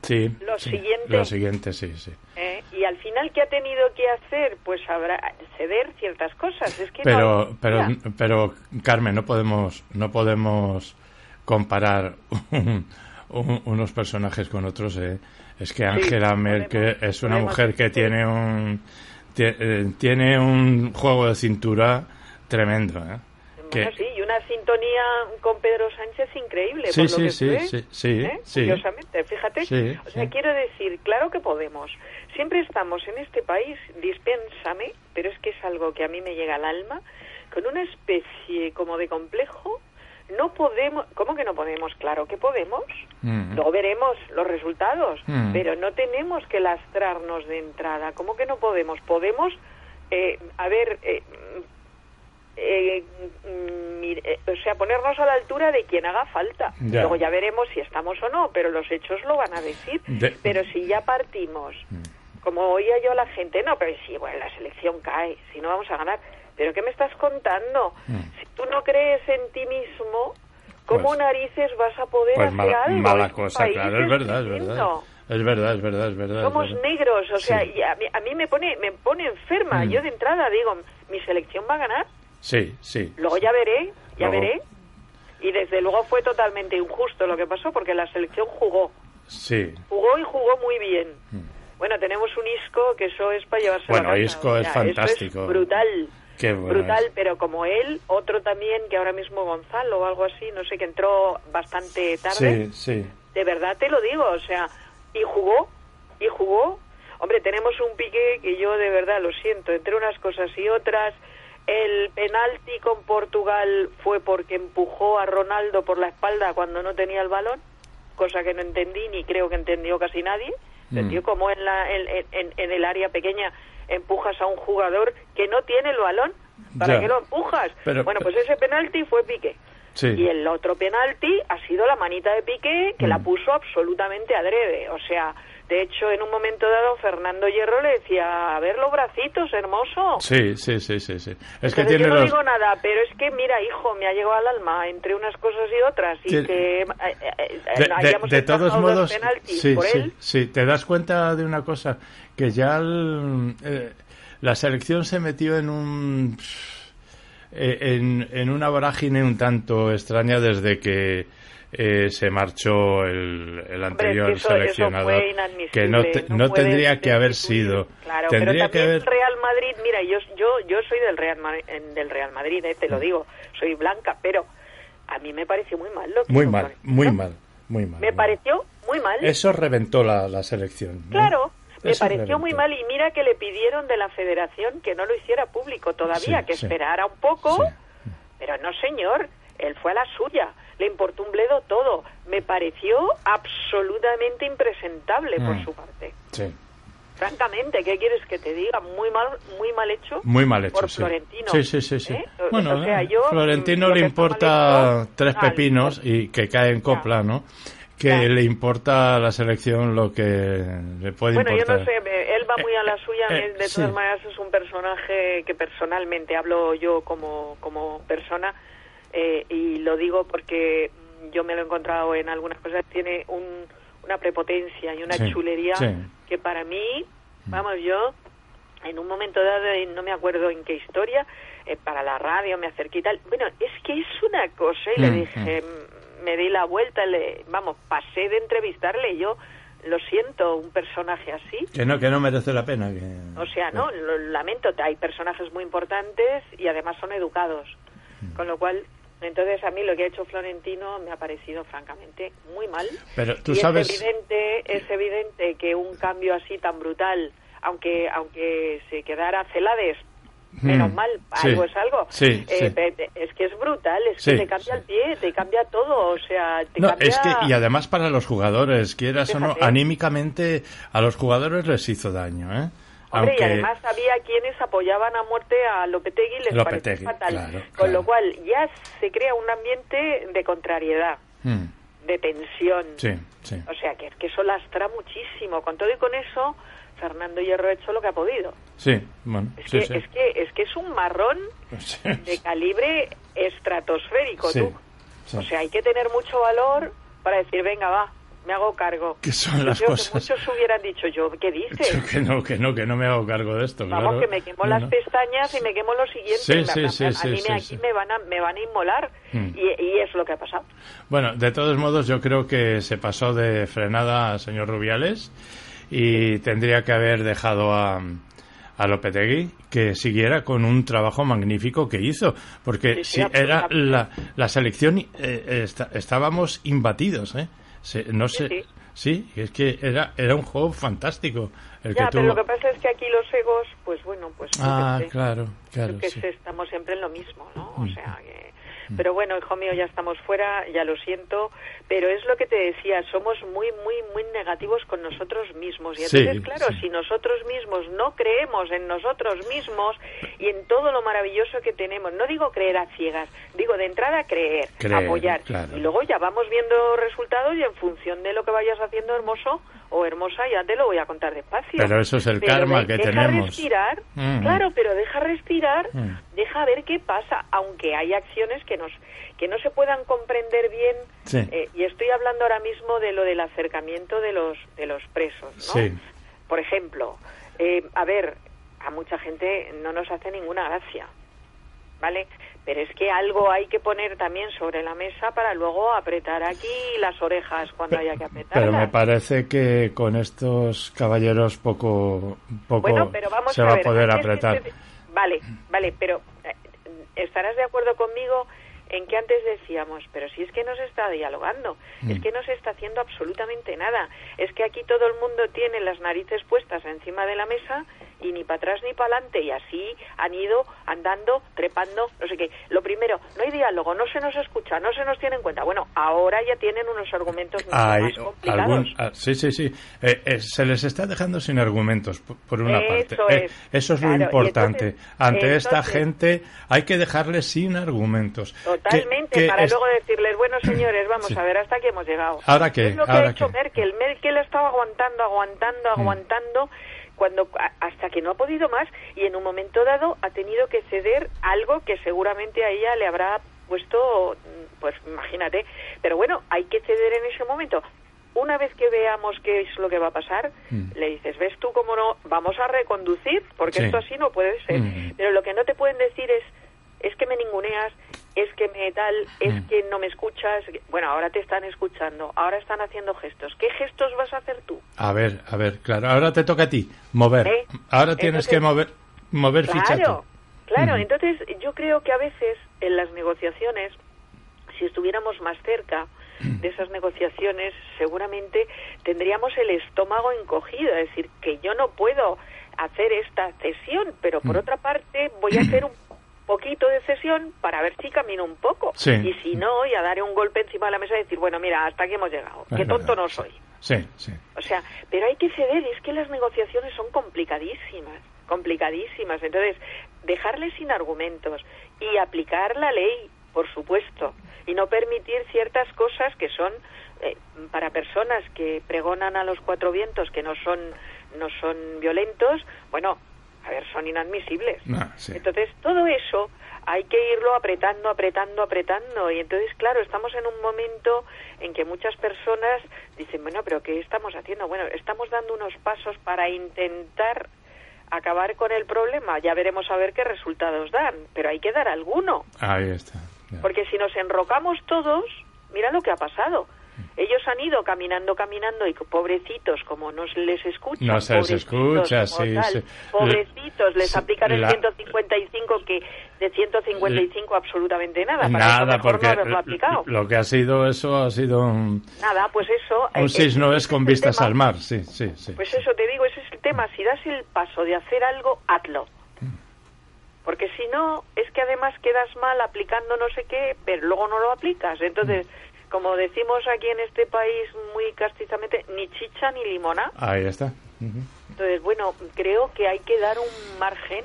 S1: sí.
S5: Lo
S1: sí,
S5: siguiente.
S1: Lo siguiente, sí, sí.
S5: ¿eh? Y al final, ¿qué ha tenido que hacer? Pues habrá ceder ciertas cosas. Es que
S1: Pero,
S5: no-
S1: pero, pero, Carmen, no podemos, no podemos comparar un- un- unos personajes con otros. ¿eh? Es que Angela Merkel es una
S5: podemos,
S1: mujer que
S5: sí.
S1: tiene un eh, tiene un juego de cintura tremendo. ¿eh?
S5: Bueno, sí, y una sintonía con Pedro Sánchez increíble.
S1: Sí,
S5: por lo
S1: sí,
S5: que
S1: sí,
S5: fue,
S1: sí, sí,
S5: ¿eh?
S1: sí.
S5: Curiosamente, fíjate. O sea, quiero decir, claro que podemos. Siempre estamos en este país, dispénsame, pero es que es algo que a mí me llega al alma, con una especie como de complejo no podemos, ¿cómo que no podemos? Claro que podemos.
S1: Mm.
S5: Luego veremos los resultados,
S1: Mm.
S5: pero no tenemos que lastrarnos de entrada. ¿Cómo que no podemos? Podemos, eh, a ver, eh, eh, mm, mire, eh, o sea, ponernos a la altura de quien haga falta.
S1: Ya.
S5: Luego ya veremos si estamos o no, pero los hechos lo van a decir.
S1: De-
S5: Pero si ya partimos, como oía yo a la gente, no, pero sí, bueno, la selección cae, si no vamos a ganar. ¿Pero qué me estás contando? Si tú no crees en ti mismo, ¿cómo
S1: Pues-
S5: narices vas a poder
S1: Pues
S5: hacer
S1: mala,
S5: algo?
S1: cosa, claro, es verdad, es verdad. Es verdad, es verdad, es verdad. es
S5: Somos
S1: verdad.
S5: negros, o sea,
S1: Sí.
S5: y a, mí, a mí me pone me pone enferma.
S1: Mm.
S5: Yo de entrada digo, mi selección va a ganar,
S1: Sí, sí.
S5: luego ya veré, ya
S1: Luego-
S5: veré. Y desde luego fue totalmente injusto lo que pasó porque la selección jugó,
S1: Sí.
S5: jugó y jugó muy bien. Bueno, tenemos un Isco que eso es para llevarse
S1: Mm. Bueno,
S5: a casa.
S1: Isco es fantástico.
S5: Es brutal.
S1: Qué bueno
S5: brutal,
S1: es.
S5: pero como él, otro también que ahora mismo Gonzalo o algo así, no sé, que entró bastante tarde.
S1: Sí, sí.
S5: De verdad te lo digo, o sea, y jugó, y jugó. Hombre, tenemos un pique que yo de verdad lo siento, entre unas cosas y otras. El penalti con Portugal fue porque empujó a Ronaldo por la espalda cuando no tenía el balón, cosa que no entendí ni creo que entendió casi nadie.
S1: Mm.
S5: Como en, la, en, en- en el área pequeña empujas a un jugador que no tiene el balón. ¿Para
S1: Ya.
S5: qué lo empujas?
S1: Pero-
S5: bueno, pues ese penalti fue Piqué.
S1: Sí.
S5: Y el otro penalti ha sido la manita de Piqué que la
S1: Mm.
S5: puso absolutamente adrede. O sea, de hecho, en un momento dado, Fernando Hierro le decía, a ver los bracitos, hermoso.
S1: Sí, sí, sí, sí, sí. Es que tiene
S5: yo no
S1: los...
S5: digo nada, pero es que, mira, hijo, me ha llegado al alma entre unas cosas y otras. Y
S1: Tiene-
S5: que eh, eh, eh,
S1: De, de-
S5: hayamos
S1: de todos modos, sí,
S5: por
S1: sí,
S5: él.
S1: sí, te das cuenta de una cosa, que ya el- eh, la selección se metió en un en, en una vorágine un tanto extraña desde que eh, se marchó el, el anterior
S5: eso-
S1: seleccionador, que no, te- no tendría que haber sido.
S5: Claro,
S1: tendría
S5: pero
S1: que haber...
S5: el Real Madrid, mira, yo yo yo soy del Real del Real Madrid, eh,
S1: Mm.
S5: te lo digo, soy blanca, pero a mí me pareció muy mal lo que
S1: Muy mal, muy mal, muy mal.
S5: Me
S1: muy
S5: pareció muy mal.
S1: Eso reventó la, la selección.
S5: Claro, me
S1: Eso
S5: pareció muy mal y mira que le pidieron de la federación que no lo hiciera público todavía,
S1: Sí,
S5: que
S1: sí.
S5: esperara un poco,
S1: Sí.
S5: pero no señor, él fue a la suya, le importó un bledo todo, me pareció absolutamente impresentable por
S1: Mm.
S5: su parte.
S1: Sí.
S5: Francamente, ¿qué quieres que te diga? Muy mal, muy mal hecho.
S1: Muy mal hecho,
S5: Por
S1: sí.
S5: Florentino.
S1: Sí, sí, sí, sí.
S5: ¿Eh?
S1: Bueno,
S5: o sea,
S1: eh,
S5: yo,
S1: Florentino
S5: mm,
S1: le importa
S5: hecho,
S1: tres
S5: ah,
S1: pepinos y que cae en copla, ¿no? Que le importa a la selección lo que le puede
S5: Bueno, yo
S1: importar.
S5: no sé, me- él va muy a la suya,
S1: eh,
S5: me- de
S1: sí.
S5: todas maneras es un personaje que personalmente hablo yo como, como persona eh, y lo digo porque mm, yo me lo he encontrado en algunas cosas, tiene un, una prepotencia y una
S1: Sí,
S5: chulería
S1: sí.
S5: que para mí, vamos, yo en un momento dado, y no me acuerdo en qué historia, eh, para la radio me acerqué y tal, bueno, es que es una cosa y le
S1: Mm,
S5: dije, mm, me di la vuelta, le, vamos, pasé de entrevistarle y yo lo siento, un personaje así.
S1: Que no, que no merece la pena. Que...
S5: O sea, no, lo lamento, hay personajes muy importantes y además son educados.
S1: Mm.
S5: Con lo cual, entonces a mí lo que ha hecho Florentino me ha parecido francamente muy mal.
S1: Pero tú
S5: y
S1: sabes...
S5: es evidente, es evidente que un cambio así tan brutal, aunque aunque se quedara Celades, menos
S1: Mm,
S5: mal,
S1: sí,
S5: algo es algo.
S1: sí,
S5: Eh,
S1: sí.
S5: Es que es brutal, es que te cambia el pie, te cambia todo, o sea, te
S1: No,
S5: cambia...
S1: es que, y además para los jugadores, quieras o no, anímicamente a los jugadores les hizo daño, ¿eh?
S5: Hombre,
S1: Aunque-
S5: y además había quienes apoyaban a muerte a Lopetegui y les
S1: Lopetegui,
S5: pareció fatal.
S1: claro,
S5: Con
S1: claro.
S5: lo cual ya se crea un ambiente de contrariedad,
S1: Mm,
S5: de tensión.
S1: sí, sí.
S5: O sea, que que eso lastra muchísimo. Con todo y con eso, Fernando Hierro ha hecho lo que ha podido.
S1: Sí, bueno,
S5: Es,
S1: sí,
S5: que,
S1: sí.
S5: es que es que es un marrón
S1: Sí,
S5: de calibre estratosférico, tú. O sea, hay que tener mucho valor para decir, venga, va, me hago cargo.
S1: Que son las
S5: creo
S1: cosas.
S5: que muchos hubieran dicho yo, ¿qué dices?
S1: Que no, que no, que no me hago cargo de esto,
S5: Vamos,
S1: claro.
S5: que me quemo
S1: No,
S5: las pestañas y me quemo lo siguiente.
S1: Sí, sí,
S5: me-
S1: sí,
S5: a
S1: sí,
S5: mí me, aquí me van a, me van a inmolar.
S1: Mm.
S5: Y, y es lo que ha pasado.
S1: Bueno, de todos modos, yo creo que se pasó de frenada señor Rubiales y tendría que haber dejado a, a Lopetegui que siguiera con un trabajo magnífico que hizo, porque si era la, la selección, eh, esta- estábamos imbatidos, ¿eh? Se- no
S5: Sí,
S1: sé,
S5: sí.
S1: sí, es que era, era un juego fantástico el
S5: Ya,
S1: que
S5: pero lo que pasa es que aquí los egos, pues bueno, pues
S1: Ah,
S5: sé.
S1: claro, claro, sí.
S5: sé, estamos siempre en lo mismo, ¿no? O
S1: Mm.
S5: sea, que Pero bueno, hijo mío, ya estamos fuera, ya lo siento, pero es lo que te decía, somos muy, muy, muy negativos con nosotros mismos. Y entonces,
S1: Sí,
S5: claro,
S1: sí.
S5: si nosotros mismos no creemos en nosotros mismos y en todo lo maravilloso que tenemos, no digo creer a ciegas, digo de entrada creer,
S1: Creer,
S5: apoyar.
S1: claro.
S5: Y luego ya vamos viendo resultados y en función de lo que vayas haciendo hermoso o hermosa, ya te lo voy a contar despacio.
S1: Pero eso es el
S5: Pero
S1: karma
S5: de-
S1: que
S5: deja
S1: tenemos.
S5: respirar, claro, pero deja respirar, deja ver qué pasa, aunque hay acciones que nos que no se puedan comprender bien.
S1: Sí.
S5: eh, y estoy hablando ahora mismo de lo del acercamiento de los de los presos, ¿no?
S1: Sí.
S5: Por ejemplo, eh, a ver, a mucha gente no nos hace ninguna gracia, ¿vale? Pero es que algo hay que poner también sobre la mesa para luego apretar aquí las orejas cuando haya que apretar.
S1: Pero me parece que con estos caballeros poco, poco
S5: Bueno, pero vamos
S1: se
S5: a
S1: va
S5: ver,
S1: a poder apretar.
S5: Vale, vale, pero eh, estarás de acuerdo conmigo en que antes decíamos, pero si es que no se está dialogando,
S1: Mm.
S5: es que no se está haciendo absolutamente nada, es que aquí todo el mundo tiene las narices puestas encima de la mesa y ni para atrás ni para adelante y así han ido andando, trepando, no sé qué. Lo primero, no hay diálogo, no se nos escucha, no se nos tiene en cuenta. Bueno, ahora ya tienen unos argumentos mucho
S1: Hay
S5: más complicados.
S1: algún- ah, sí, sí, sí. Eh, eh, se les está dejando sin argumentos, por, por una
S5: Eso
S1: parte. Eh,
S5: es.
S1: eso es
S5: Claro,
S1: lo importante.
S5: entonces-
S1: Ante esta
S5: entonces-
S1: gente hay que dejarles sin argumentos. Que-
S5: Totalmente,
S1: que
S5: para
S1: es-
S5: luego decirles, bueno, señores, (clears throat) vamos
S1: Sí.
S5: a ver hasta qué hemos llegado.
S1: ¿Ahora qué?
S5: Es lo que
S1: ¿Ahora
S5: ha hecho
S1: qué?
S5: Merkel. Merkel ha estado aguantando, aguantando,
S1: Mm.
S5: Cuando hasta que no ha podido más y en un momento dado ha tenido que ceder algo que seguramente a ella le habrá puesto, mm, pues imagínate. Pero bueno, hay que ceder en ese momento. Una vez que veamos qué es lo que va a pasar,
S1: Mm.
S5: le dices, ¿ves tú cómo no? Vamos a reconducir, porque
S1: Sí.
S5: esto así no puede ser.
S1: Mm.
S5: Pero lo que no te pueden decir es, es que me ninguneas, es que me tal, es que no me escuchas. Bueno, ahora te están escuchando, ahora están haciendo gestos. ¿Qué gestos vas a hacer tú?
S1: A ver, a ver, claro. Ahora te toca a ti mover.
S5: ¿Eh?
S1: Ahora tienes
S5: Entonces-
S1: que mover, mover ficha
S5: Claro,
S1: tú.
S5: claro. Entonces, yo creo que a veces en las negociaciones, si estuviéramos más cerca de esas negociaciones, seguramente tendríamos el estómago encogido. Es decir, que yo no puedo hacer esta cesión, pero por otra parte voy a hacer un poquito de cesión para ver si camino un poco.
S1: Sí.
S5: Y si no, ya daré un golpe encima de la mesa y decir, bueno, mira, hasta aquí hemos llegado.
S1: Es
S5: Qué tonto
S1: verdad,
S5: no soy.
S1: Sí, sí.
S5: O sea, pero hay que ceder, y es que las negociaciones son complicadísimas, complicadísimas. Entonces, dejarles sin argumentos y aplicar la ley, por supuesto, y no permitir ciertas cosas que son eh, para personas que pregonan a los cuatro vientos que no son no son violentos, bueno, a ver, son inadmisibles.
S1: Ah, sí.
S5: Entonces, todo eso hay que irlo apretando, apretando, apretando. Y entonces, claro, estamos en un momento en que muchas personas dicen, bueno, pero ¿qué estamos haciendo? Bueno, estamos dando unos pasos para intentar acabar con el problema. Ya veremos a ver qué resultados dan, pero hay que dar alguno.
S1: Ahí está.
S5: Porque si nos enrocamos todos, mira lo que ha pasado. Ellos han ido caminando, caminando y pobrecitos, como no se les escucha.
S1: No se les escucha, sí,
S5: tal,
S1: sí.
S5: Pobrecitos, les
S1: Sí,
S5: aplican el
S1: la-
S5: 155 que de 155 absolutamente nada. Para eso
S1: Nada,
S5: mejor
S1: porque
S5: no aplicado.
S1: lo que ha sido eso ha sido un,
S5: Nada, pues eso...
S1: un sis
S5: eh,
S1: no es con vistas
S5: tema.
S1: al mar. Sí, sí, sí.
S5: Pues eso te digo, ese es el tema. Si das el paso de hacer algo, hazlo. Porque si no, es que además quedas mal aplicando no sé qué, pero luego no lo aplicas. Entonces, como decimos aquí en este país muy castizamente, ni chicha ni limona.
S1: Ahí está.
S5: Entonces, bueno, creo que hay que dar un margen.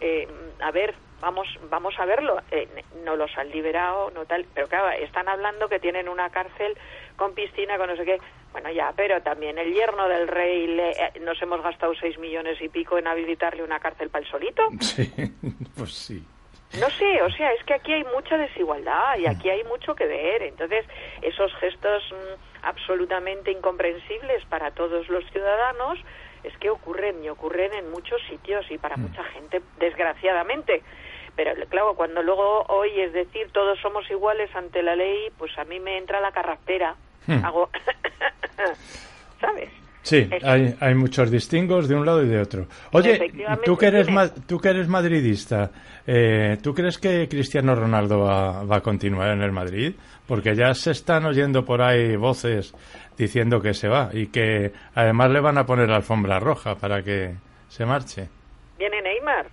S5: eh, a ver, vamos, vamos a verlo. Eh, no los han liberado, no tal. Pero claro, están hablando que tienen una cárcel con piscina, con no sé qué. Bueno, ya, pero también el yerno del rey, le- eh, nos hemos gastado seis millones y pico en habilitarle una cárcel para el solito. (laughs)
S1: Sí, pues sí.
S5: No sé, o sea, es que aquí hay mucha desigualdad y aquí hay mucho que ver. Entonces, esos gestos mm, absolutamente incomprensibles para todos los ciudadanos es que ocurren y ocurren en muchos sitios y para mucha gente, desgraciadamente. Pero claro, cuando luego oyes decir todos somos iguales ante la ley, pues a mí me entra la carraspera.
S1: Hmm.
S5: Hago, (coughs) ¿sabes?
S1: Sí, hay, hay muchos distingos de un lado y de otro. Oye, tú que eres, ma- tú que eres madridista, eh, ¿tú crees que Cristiano Ronaldo va, va a continuar en el Madrid? Porque ya se están oyendo por ahí voces diciendo que se va y que además le van a poner la alfombra roja para que se marche.
S5: Viene Neymar.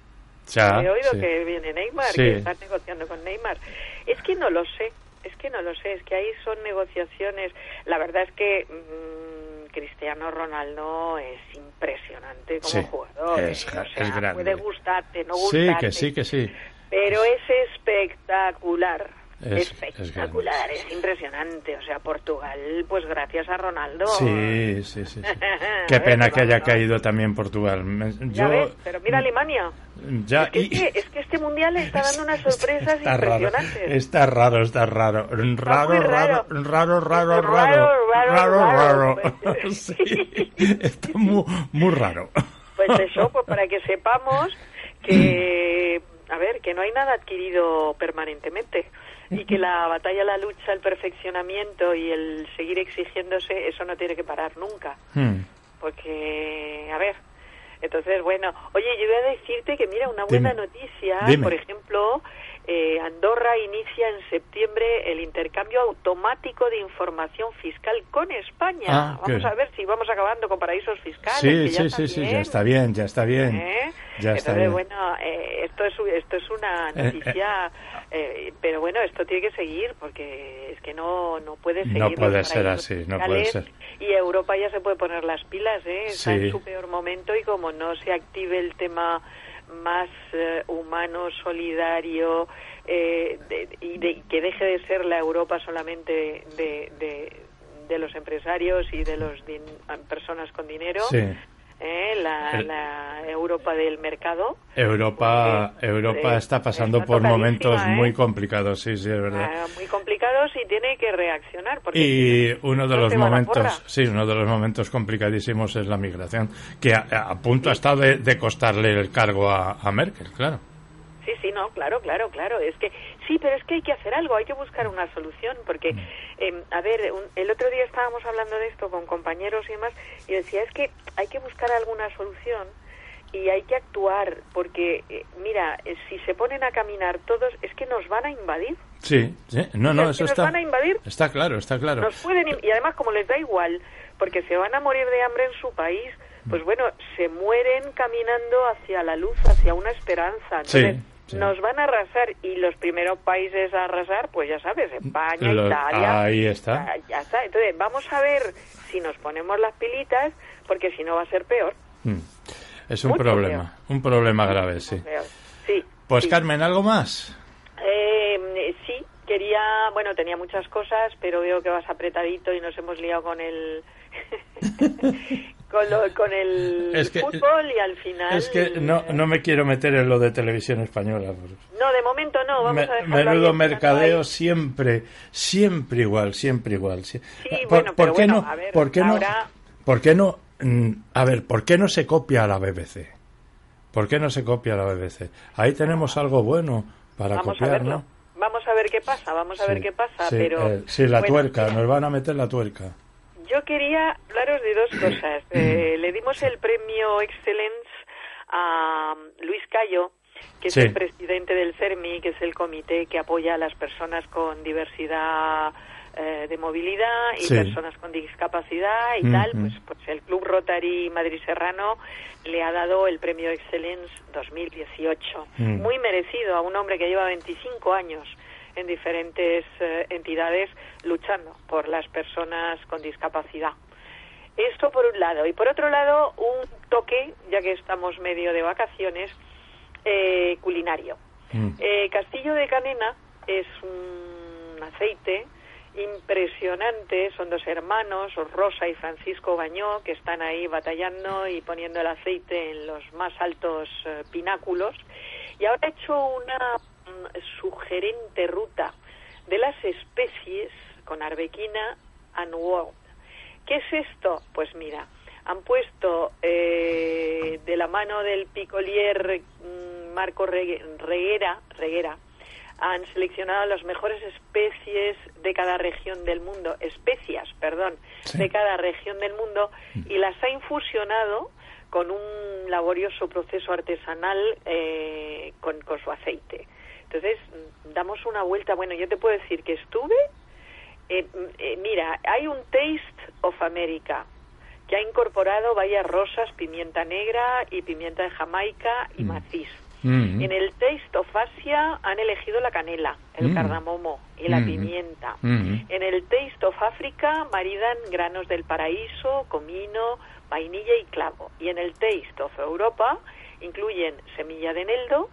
S1: Ya,
S5: He oído
S1: sí.
S5: que viene Neymar,
S1: Sí.
S5: que están negociando con Neymar. Es que no lo sé, es que no lo sé, es que ahí son negociaciones. La verdad es que mm, Cristiano Ronaldo es impresionante como
S1: Sí,
S5: jugador.
S1: es
S5: ¿eh?
S1: ja-
S5: O sea,
S1: es grande.
S5: puede gustarte, no
S1: Sí,
S5: gustarte.
S1: que sí, que sí.
S5: Pero es espectacular.
S1: Es-
S5: espectacular, es, impresionante. O sea, Portugal, pues gracias a Ronaldo.
S1: Sí, sí, sí. sí. (laughs) Qué pena que haya caído también Portugal.
S5: Ya
S1: Yo,
S5: ves, pero mira Alemania.
S1: ya,
S5: es, que,
S1: y-
S5: es, que, es que este mundial está dando unas (laughs) sorpresas
S1: está raro,
S5: impresionantes.
S1: está raro, está raro. Raro, raro,
S5: raro.
S1: raro, raro, raro,
S5: Raro, raro,
S1: raro,
S5: raro.
S1: raro. (laughs) Sí, está muy, muy raro.
S5: Pues eso, pues para que sepamos que, a ver, que no hay nada adquirido permanentemente y que la batalla, la lucha, el perfeccionamiento y el seguir exigiéndose, eso no tiene que parar nunca.
S1: Hmm.
S5: Porque, a ver, entonces, bueno, oye, yo voy a decirte que, mira, una buena
S1: Dime.
S5: noticia,
S1: Dime.
S5: por ejemplo, eh, Andorra inicia en septiembre el intercambio automático de información fiscal con España.
S1: Ah,
S5: vamos
S1: qué-
S5: a ver si vamos acabando con paraísos fiscales.
S1: Sí,
S5: que ya
S1: sí,
S5: está
S1: sí, ya está bien, ya está bien.
S5: ¿Eh?
S1: Ya está bien.
S5: bueno, eh, esto es esto es una
S1: Eh,
S5: noticia, eh, pero bueno, esto tiene que seguir porque es que no no puede seguir.
S1: No puede ser así, no puede ser.
S5: Y Europa ya se puede poner las pilas, ¿eh? Está
S1: Sí.
S5: en su peor momento y como no se active el tema más eh, humano, solidario eh, de- y de- que deje de ser la Europa solamente de, de, los empresarios y de din- personas con dinero. ¿Eh? la,
S1: El-
S5: la Europa del mercado.
S1: Europa,
S5: Porque,
S1: Europa
S5: eh,
S1: está pasando por momentos
S5: ¿eh?
S1: muy complicados, sí, sí, es verdad.
S5: ah, muy complicados y tiene que reaccionar. Porque
S1: Y
S5: si
S1: uno de
S5: no
S1: los momentos, sí, uno de los momentos complicadísimos es la migración, que a, a punto ha estado de, de costarle el cargo a, a Merkel, claro.
S5: Sí, sí, no, claro, claro, claro. Es que sí, pero es que hay que hacer algo, hay que buscar una solución, porque,
S1: Mm.
S5: eh, a ver, un- el otro día estábamos hablando de esto con compañeros y demás, y decía, es que hay que buscar alguna solución y hay que actuar, porque, eh, mira, eh, si se ponen a caminar todos, es que nos van a invadir.
S1: Sí, sí, no, no, eso
S5: nos
S1: está,
S5: van a invadir.
S1: está claro, está claro.
S5: Nos pueden, y además, como les da igual, porque se van a morir de hambre en su país, pues bueno, se mueren caminando hacia la luz, hacia una esperanza. Entonces,
S1: sí.
S5: Nos van a arrasar y los primeros países a arrasar, pues ya sabes, España, Italia.
S1: ahí está.
S5: Ya, ya está. Entonces, vamos a ver si nos ponemos las pilitas, porque si no va a ser peor.
S1: Mm. Es un
S5: Mucho
S1: problema, un problema grave, sí.
S5: Sí.
S1: Pues
S5: sí.
S1: Carmen, ¿algo más?
S5: Eh, sí, quería, bueno, tenía muchas cosas, pero veo que vas apretadito y nos hemos liado con el (laughs) con, lo- con el
S1: Es que-
S5: fútbol y al final
S1: Es que no, no me quiero meter en lo de televisión española.
S5: No, de momento no, vamos
S1: Me-
S5: a ahí
S1: menudo mercadeo
S5: ahí.
S1: siempre, siempre igual, siempre igual. Sí,
S5: bueno,
S1: qué
S5: bueno,
S1: no?
S5: a ver,
S1: ¿Por qué no? ¿Por qué no? mm, A ver, ¿por qué no se copia a la BBC? ¿Por qué no se copia a la BBC? Ahí tenemos algo bueno para
S5: Vamos
S1: copiar. ¿no?
S5: Vamos a ver qué pasa, vamos a ver qué pasa,
S1: sí,
S5: pero
S1: eh, sí, la
S5: bueno,
S1: tuerca, nos van a meter la tuerca.
S5: Yo quería hablaros de dos cosas. (clears throat) Eh, le dimos el premio Excellence a um, Luis Cayo, que es el presidente del CERMI, que es el comité que apoya a las personas con diversidad eh, de movilidad y
S1: Sí.
S5: personas con discapacidad y tal.
S1: Ujú.
S5: Pues, pues el Club Rotary Madrid Serrano le ha dado el premio Excellence 2018.
S1: Mm.
S5: Muy merecido a un hombre que lleva 25 años en diferentes eh, entidades luchando por las personas con discapacidad. Esto por un lado. Y por otro lado, un toque, ya que estamos medio de vacaciones, eh, culinario.
S1: Mm.
S5: Eh, Castillo de Canena es un aceite impresionante, son dos hermanos, Rosa y Francisco Bañó, que están ahí batallando y poniendo el aceite en los más altos eh, pináculos. Y ahora he hecho una sugerente ruta de las especies con arbequina and world. ¿Qué es esto? Pues mira, han puesto eh, de la mano del picolier mm, Marco Regue- Reguera, Reguera, han seleccionado las mejores especies de cada región del mundo, especias, perdón,
S1: Sí.
S5: de cada región del mundo y las ha infusionado con un laborioso proceso artesanal eh, con, con su aceite. Entonces, damos una vuelta. Bueno, yo te puedo decir que estuve eh, eh, mira, hay un Taste of America que ha incorporado bayas rosas, pimienta negra y pimienta de Jamaica y
S1: Mm.
S5: maciz.
S1: Mm.
S5: En el Taste of Asia han elegido la canela, el
S1: Mm.
S5: cardamomo y la
S1: Mm.
S5: pimienta. En el Taste of Africa maridan granos del paraíso, comino, vainilla y clavo. Y en el Taste of Europa incluyen semilla de eneldo,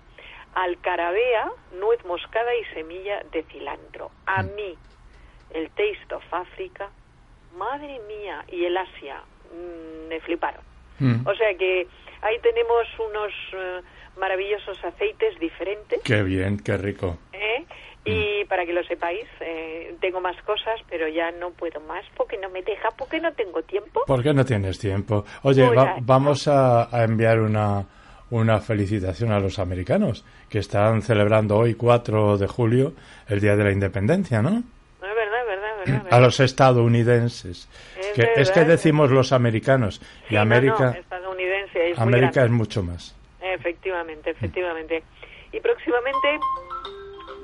S5: alcarabea, nuez moscada y semilla de cilantro. A mí, el Taste of Africa, madre mía, y el Asia, mm, me fliparon.
S1: Mm.
S5: O sea que ahí tenemos unos eh, maravillosos aceites diferentes.
S1: Qué bien, qué rico.
S5: ¿eh? Y para que lo sepáis, eh, tengo más cosas, pero ya no puedo más porque no me deja, porque no tengo tiempo.
S1: ¿Por qué no tienes tiempo? Oye, va- vamos a, a enviar una, una felicitación a los americanos que están celebrando hoy, 4 de julio, el Día de la Independencia, ¿no?
S5: No, es verdad, es verdad, es verdad. es
S1: A los estadounidenses.
S5: Es
S1: Que, es que decimos los americanos y
S5: Sí,
S1: América,
S5: no, estadounidense es muy
S1: América es mucho más.
S5: Efectivamente, efectivamente. Y próximamente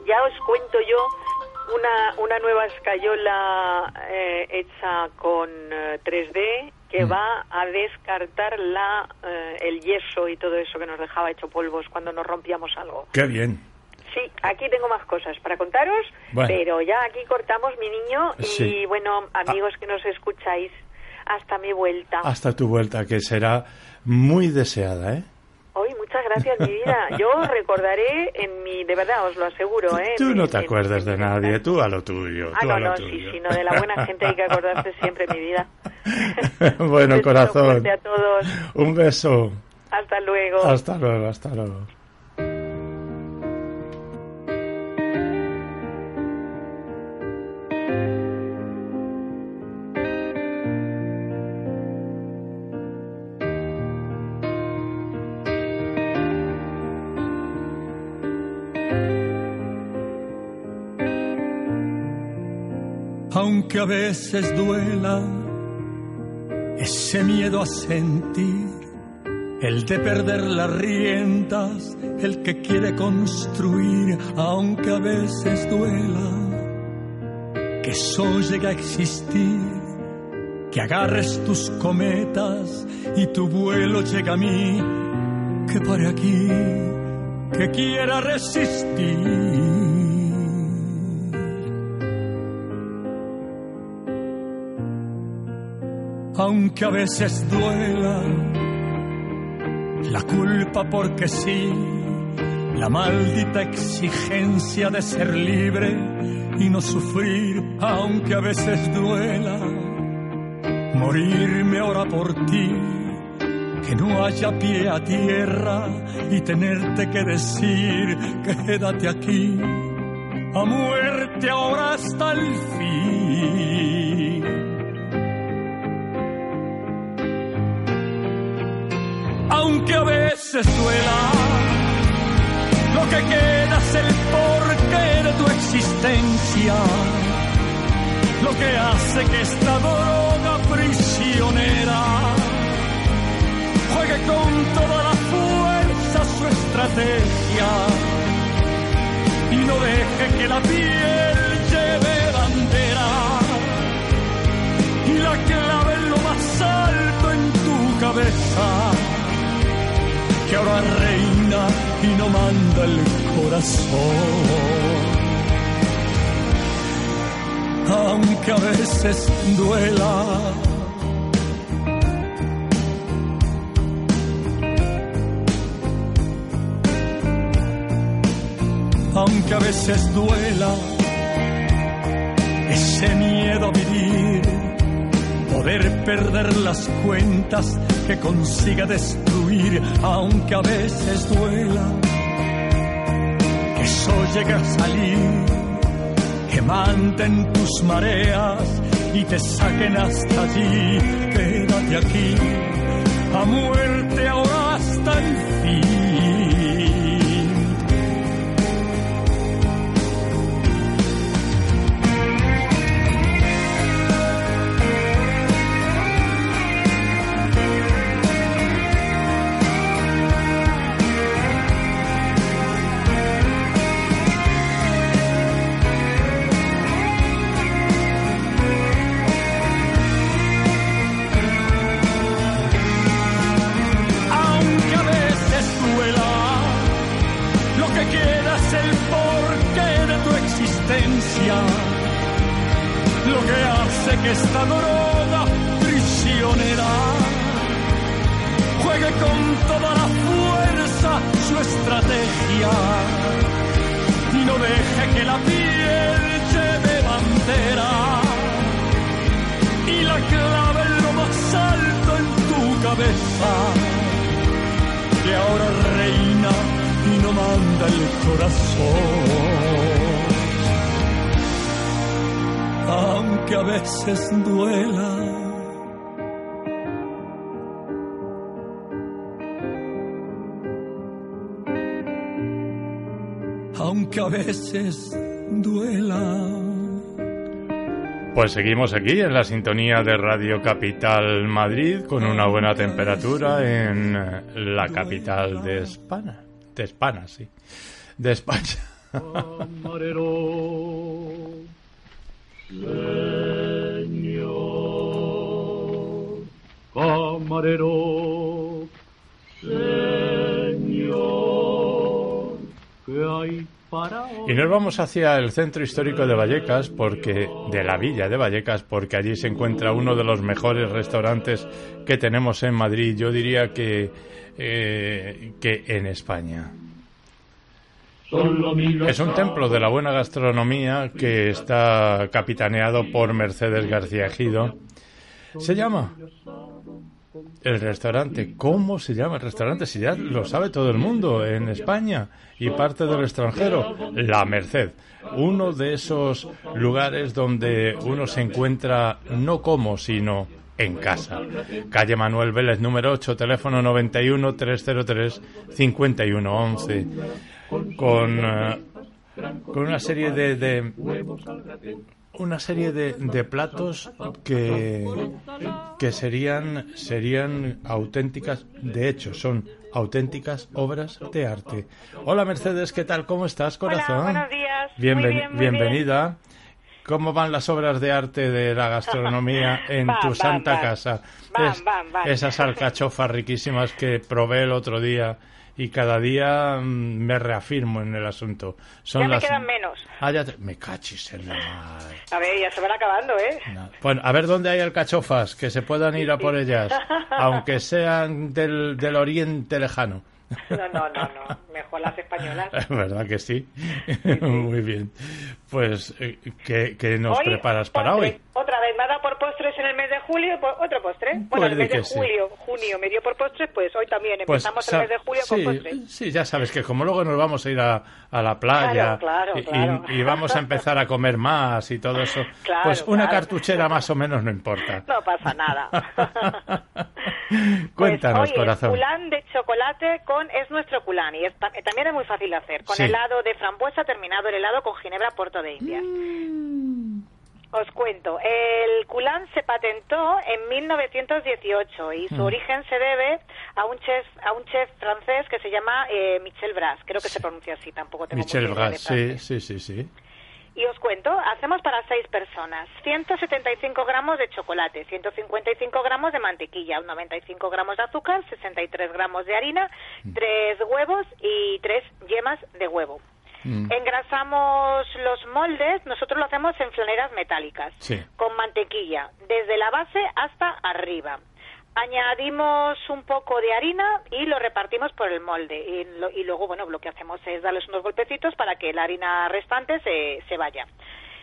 S5: ya os cuento yo una, una nueva escayola eh, hecha con eh, 3D que
S1: Mm.
S5: va a descartar la, eh, el yeso y todo eso que nos dejaba hecho polvos cuando nos rompíamos algo.
S1: Qué bien.
S5: Sí, aquí tengo más cosas para contaros,
S1: Bueno.
S5: pero ya aquí cortamos, mi niño, y
S1: Sí.
S5: bueno, amigos que nos escucháis, hasta mi vuelta.
S1: Hasta tu vuelta, que será muy deseada, ¿eh?
S5: Hoy, muchas gracias, mi vida. Yo recordaré en mi, de verdad, os lo aseguro, ¿eh?
S1: Tú no te
S5: en-
S1: acuerdas de
S5: en-
S1: nadie, tú a lo tuyo.
S5: Ah,
S1: tú
S5: no,
S1: a lo
S5: no, sí,
S1: tuyo.
S5: sí, no, de la buena gente hay que acordarse siempre, mi vida. (laughs)
S1: bueno, corazón.
S5: a todos.
S1: Un beso.
S5: Hasta luego.
S1: Hasta luego, hasta luego.
S6: Aunque a veces duela ese miedo a sentir, el de perder las riendas, el que quiere construir, aunque a veces duela que eso llegue a existir, que agarres tus cometas y tu vuelo llega a mí, que pare aquí, que quiera resistir. Aunque a veces duela la culpa porque sí, la maldita exigencia de ser libre y no sufrir, aunque a veces duela morirme ahora por ti, que no haya pie a tierra y tenerte que decir, quédate aquí, a muerte ahora hasta el fin. Aunque a veces duela. Lo que queda es el porqué de tu existencia, lo que hace que esta droga prisionera juegue con toda la fuerza su estrategia. Y no deje que la piel lleve bandera. Y la clave en lo más alto en tu cabeza que ahora reina y no manda el corazón. Aunque a veces duela. Aunque a veces duela ese miedo a vivir poder perder las cuentas que consiga destruir, aunque a veces duela, que eso llegue a salir, que manden tus mareas y te saquen hasta allí, quédate aquí, a muerte ahora hasta el fin. Duela.
S1: Pues seguimos aquí en la sintonía de Radio Capital Madrid con una buena temperatura en la capital de España. De España, sí. De España.
S6: Camarero, señor, camarero, señor, que hay
S1: Y nos vamos hacia el centro histórico de Vallecas, porque de la villa de Vallecas, porque allí se encuentra uno de los mejores restaurantes que tenemos en Madrid. Yo diría que eh, que en España. Es un templo de la buena gastronomía que está capitaneado por Mercedes García Ejido. Se llama el restaurante. ¿Cómo se llama el restaurante? Si ya lo sabe todo el mundo en España y parte del extranjero. La Merced. Uno de esos lugares donde uno se encuentra no como, sino en casa. Calle Manuel Vélez, número 8, teléfono 91 303 5111. Con, eh, con una serie de- una serie de, de platos que, que serían serían auténticas, de hecho son auténticas obras de arte. Hola Mercedes, ¿qué tal? ¿Cómo estás, corazón?
S7: Hola, buenos días.
S1: Bienven-
S7: Muy bien, muy
S1: bienvenida. ¿Cómo van las obras de arte de la gastronomía (laughs) en
S7: Van,
S1: tu
S7: van,
S1: santa
S7: van.
S1: casa?
S7: Van.
S1: Esas alcachofas riquísimas que probé el otro día y cada día mm, me reafirmo en el asunto. Son
S7: Ya me
S1: las...
S7: quedan menos.
S1: Ah, ya te- Me cachis en la madre.
S7: A ver, ya se van acabando, ¿eh?
S1: No. Bueno, a ver dónde hay alcachofas, que se puedan ir a por ellas, (laughs) aunque sean del, del oriente lejano.
S7: No, no, no, no. Mejor las españolas. (laughs)
S1: ¿Verdad que (laughs) sí? Muy bien. Pues, eh, ¿qué, qué nos
S7: Hoy,
S1: preparas para hoy?
S7: Otra vez, me ha dado por postres en el mes de julio, pues otro postre. Bueno,
S1: Pues
S7: el mes de
S1: que sí.
S7: julio, junio me dio por postres, pues hoy también
S1: Pues,
S7: empezamos el mes de julio
S1: sí,
S7: con postres.
S1: sí, ya sabes que como luego nos vamos a ir a, a la playa
S7: Claro, claro,
S1: y, y-
S7: claro.
S1: y vamos a empezar a comer más y todo eso,
S7: Claro,
S1: pues una
S7: claro.
S1: cartuchera más o menos no importa.
S7: No pasa nada. (laughs) (laughs)
S1: Cuéntanos,
S7: pues, oye,
S1: corazón.
S7: culán de chocolate con es nuestro culán y es ta- también es muy fácil de hacer. Con
S1: Sí.
S7: helado de frambuesa terminado el helado con ginebra Porto de India.
S1: Mm.
S7: Os cuento, el culán se patentó en 1918 y su
S1: Mm.
S7: origen se debe a un chef a un chef francés que se llama eh, Michel Bras, creo que se pronuncia así, tampoco tengo
S1: Michel Bras, sí, sí, sí, sí.
S7: Y os cuento, hacemos para seis personas 175 gramos de chocolate, 155 gramos de mantequilla, 95 gramos de azúcar, 63 gramos de harina,
S1: Mm.
S7: tres huevos y tres yemas de huevo.
S1: Mm.
S7: Engrasamos los moldes, nosotros lo hacemos en flaneras metálicas,
S1: Sí.
S7: con mantequilla, desde la base hasta arriba. Añadimos un poco de harina y lo repartimos por el molde. Y, lo- y luego, bueno, lo que hacemos es darles unos golpecitos para que la harina restante se, se vaya.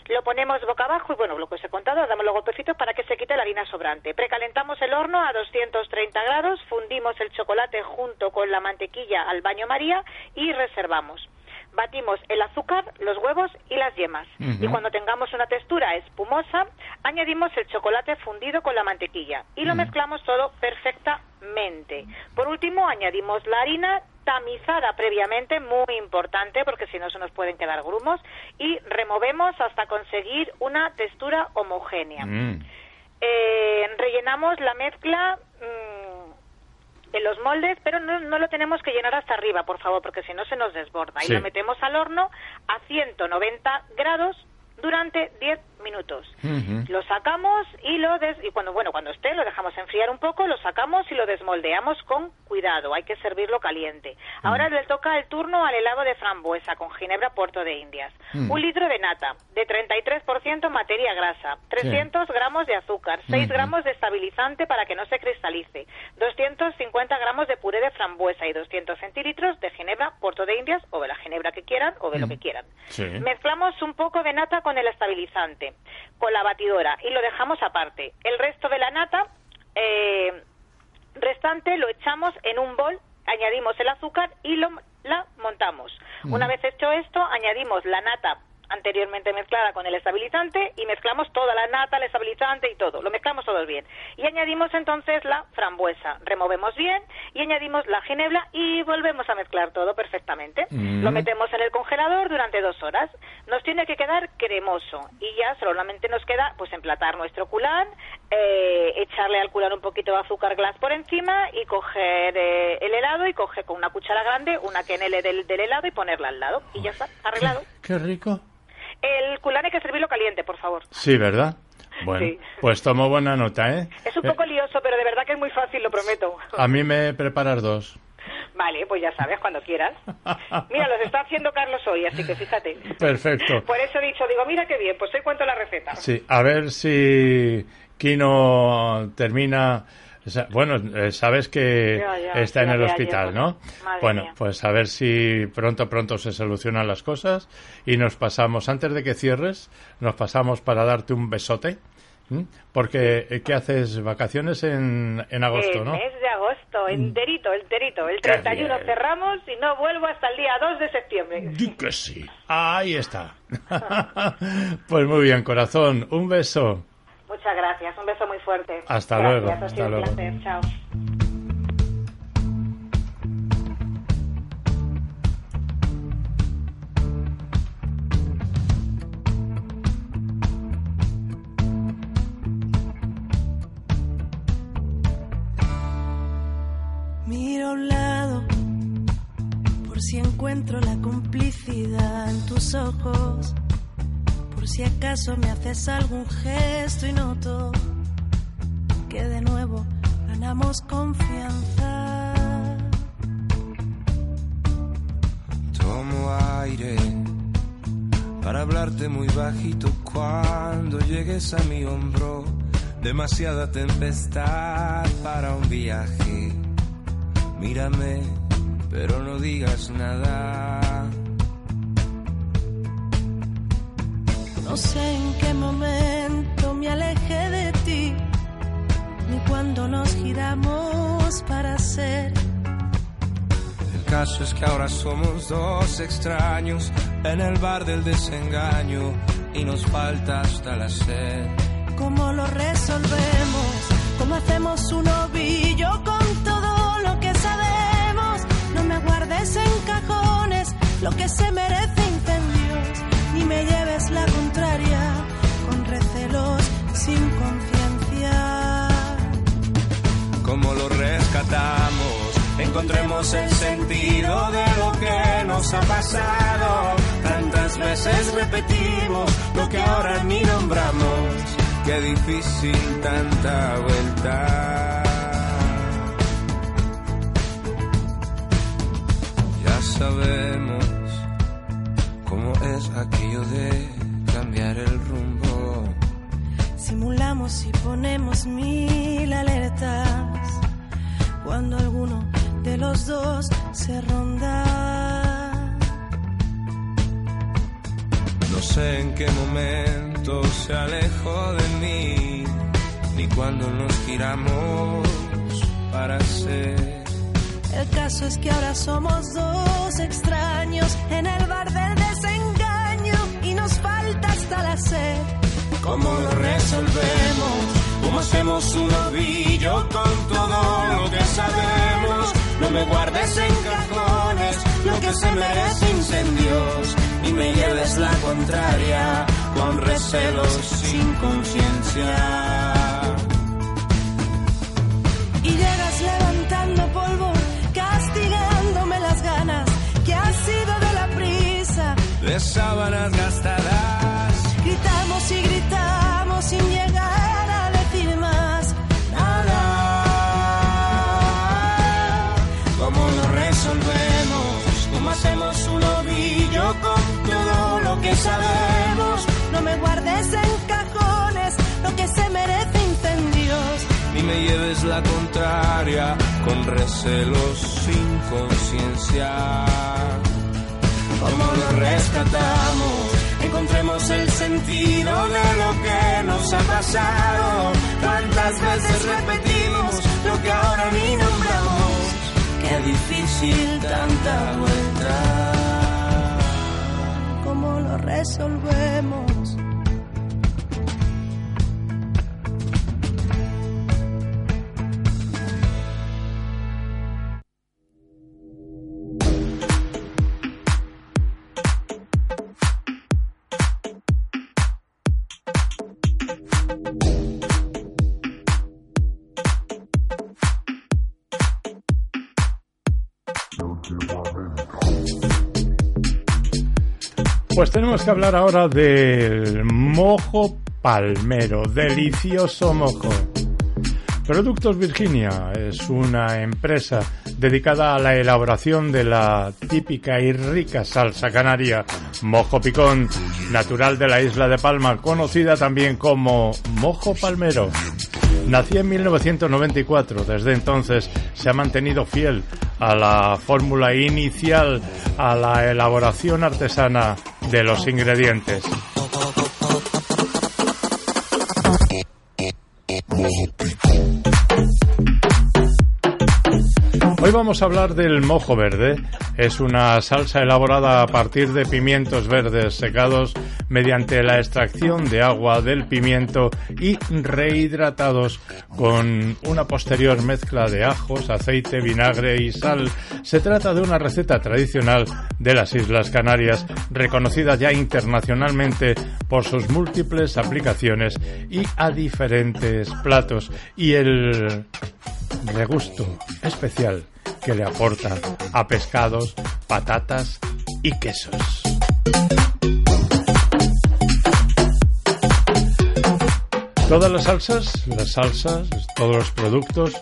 S7: Lo ponemos boca abajo y, bueno, lo que os he contado, damos los golpecitos para que se quite la harina sobrante. Precalentamos el horno a 230 grados, fundimos el chocolate junto con la mantequilla al baño María y reservamos. Batimos el azúcar, los huevos y las yemas. Y cuando tengamos una textura espumosa, añadimos el chocolate fundido con la mantequilla y lo mezclamos todo perfectamente. Por último, añadimos la harina tamizada previamente, muy importante porque si no se nos pueden quedar grumos, y removemos hasta conseguir una textura homogénea.
S1: Mm.
S7: Eh, rellenamos la mezcla mm, en los moldes, pero no, no lo tenemos que llenar hasta arriba, por favor, porque si no se nos desborda.
S1: Sí.
S7: Y lo metemos al horno a 190 grados durante 10 minutos. Lo sacamos y lo des y cuando bueno cuando esté lo dejamos enfriar un poco, lo sacamos y lo desmoldeamos con cuidado. Hay que servirlo caliente. Ahora le toca el turno al helado de frambuesa con ginebra Puerto de Indias.
S1: Mm.
S7: Un litro de nata de 33% materia grasa, 300 gramos de azúcar, 6
S1: Ujú.
S7: gramos de estabilizante para que no se cristalice, 250 gramos de puré de frambuesa y 200 centilitros de ginebra Puerto de Indias o de la ginebra que quieran o de lo
S1: Mm.
S7: que quieran.
S1: Sí.
S7: Mezclamos un poco de nata con el estabilizante, con la batidora y lo dejamos aparte. El resto de la nata eh, restante lo echamos en un bol, añadimos el azúcar y lo, la montamos. Una vez hecho esto, añadimos la nata anteriormente mezclada con el estabilizante y mezclamos toda la nata, el estabilizante y todo. Lo mezclamos todo bien. Y añadimos entonces la frambuesa. Removemos bien y añadimos la ginebra y volvemos a mezclar todo perfectamente.
S1: Mm.
S7: Lo metemos en el congelador durante dos horas. Nos tiene que quedar cremoso y ya solamente nos queda pues emplatar nuestro culán, eh, echarle al culán un poquito de azúcar glass por encima y coger eh, el helado y coger con una cuchara grande una quenelle del, del helado y ponerla al lado. Y ya está, arreglado. (laughs)
S1: Qué rico.
S7: El culán hay que servirlo caliente, por favor.
S1: Sí, ¿verdad? Bueno,
S7: Sí.
S1: pues tomo buena nota, ¿eh?
S7: Es un
S1: Eh,
S7: poco lioso, pero de verdad que es muy fácil, lo prometo.
S1: A mí me preparas dos.
S7: Vale, pues ya sabes, cuando quieras. Mira, los está haciendo Carlos hoy, así que fíjate.
S1: Perfecto.
S7: Por eso he dicho, digo, mira qué bien, pues hoy cuento la receta.
S1: Sí, a ver si Kino termina. Bueno, eh, sabes que
S7: Ya, ya,
S1: está en el hospital. ¿no?
S7: Madre
S1: bueno,
S7: mía.
S1: pues a ver si pronto, pronto se solucionan las cosas y nos pasamos, antes de que cierres, nos pasamos para darte un besote. Porque, eh, ¿qué haces? Vacaciones en, en agosto,
S7: el
S1: ¿no?
S7: mes de agosto, enterito, enterito. El
S1: Qué
S7: 31
S1: bien.
S7: cerramos y no vuelvo hasta el día 2 de septiembre.
S1: Di que sí. Ahí está. (laughs) pues muy bien, corazón. Un beso.
S7: Muchas gracias, un beso muy fuerte.
S1: Hasta
S7: Gracias,
S1: luego,
S7: ha sido
S1: hasta
S7: un
S1: luego.
S7: placer, chao.
S8: Miro a un lado por si encuentro la complicidad en tus ojos, si acaso me haces algún gesto y noto que de nuevo ganamos confianza.
S2: Tomo aire para hablarte muy bajito cuando llegues a mi hombro. Demasiada tempestad para un viaje. Mírame, pero no digas nada.
S8: No sé en qué momento me alejé de ti, ni cuando nos giramos para ser.
S2: El caso es que ahora somos dos extraños en el bar del desengaño y nos falta hasta la sed.
S8: ¿Cómo lo resolvemos? ¿Cómo hacemos un ovillo con todo lo que sabemos? No me guardes en cajones lo que se merece
S2: Encontremos el sentido de lo que nos ha pasado. Tantas veces repetimos lo que ahora ni nombramos. Qué difícil tanta vuelta. Ya sabemos cómo es aquello de cambiar el rumbo.
S8: Simulamos y ponemos mil alertas cuando alguno de los dos se ronda.
S2: No sé en qué momento se alejó de mí, ni cuando nos giramos para ser.
S8: El caso es que ahora somos dos extraños en el bar del desengaño y nos falta hasta la sed.
S2: ¿Cómo lo resolvemos? ¿Cómo hacemos un ovillo con todo lo que sabemos? No me guardes en cajones lo que se merece incendios, ni me lleves la contraria con recelos sin conciencia.
S8: Y llegas levantando polvo, castigándome las ganas que ha sido de la prisa.
S2: De sábanas gastadas, sabemos?
S8: No me guardes en cajones lo que se merece incendios.
S2: Ni me lleves la contraria con recelos sin conciencia. ¿Cómo lo rescatamos? Encontremos el sentido de lo que nos ha pasado. ¿Cuántas veces repetimos lo que ahora ni nombramos? Qué difícil tanta vuelta.
S8: ¿Cómo lo resolvemos?
S1: Pues tenemos que hablar ahora del mojo palmero, delicioso mojo. Productos Virginia es una empresa dedicada a la elaboración de la típica y rica salsa canaria mojo picón, natural de la isla de Palma, conocida también como mojo palmero. Nací en 1994, desde entonces se ha mantenido fiel a la fórmula inicial, a la elaboración artesana de los ingredientes. Hoy vamos a hablar del mojo verde. Es una salsa elaborada a partir de pimientos verdes secados mediante la extracción de agua del pimiento y rehidratados con una posterior mezcla de ajos, aceite, vinagre y sal. Se trata de una receta tradicional de las Islas Canarias, reconocida ya internacionalmente por sus múltiples aplicaciones y a diferentes platos y el regusto especial que le aportan a pescados, patatas y quesos. Todas las salsas, las salsas, todos los productos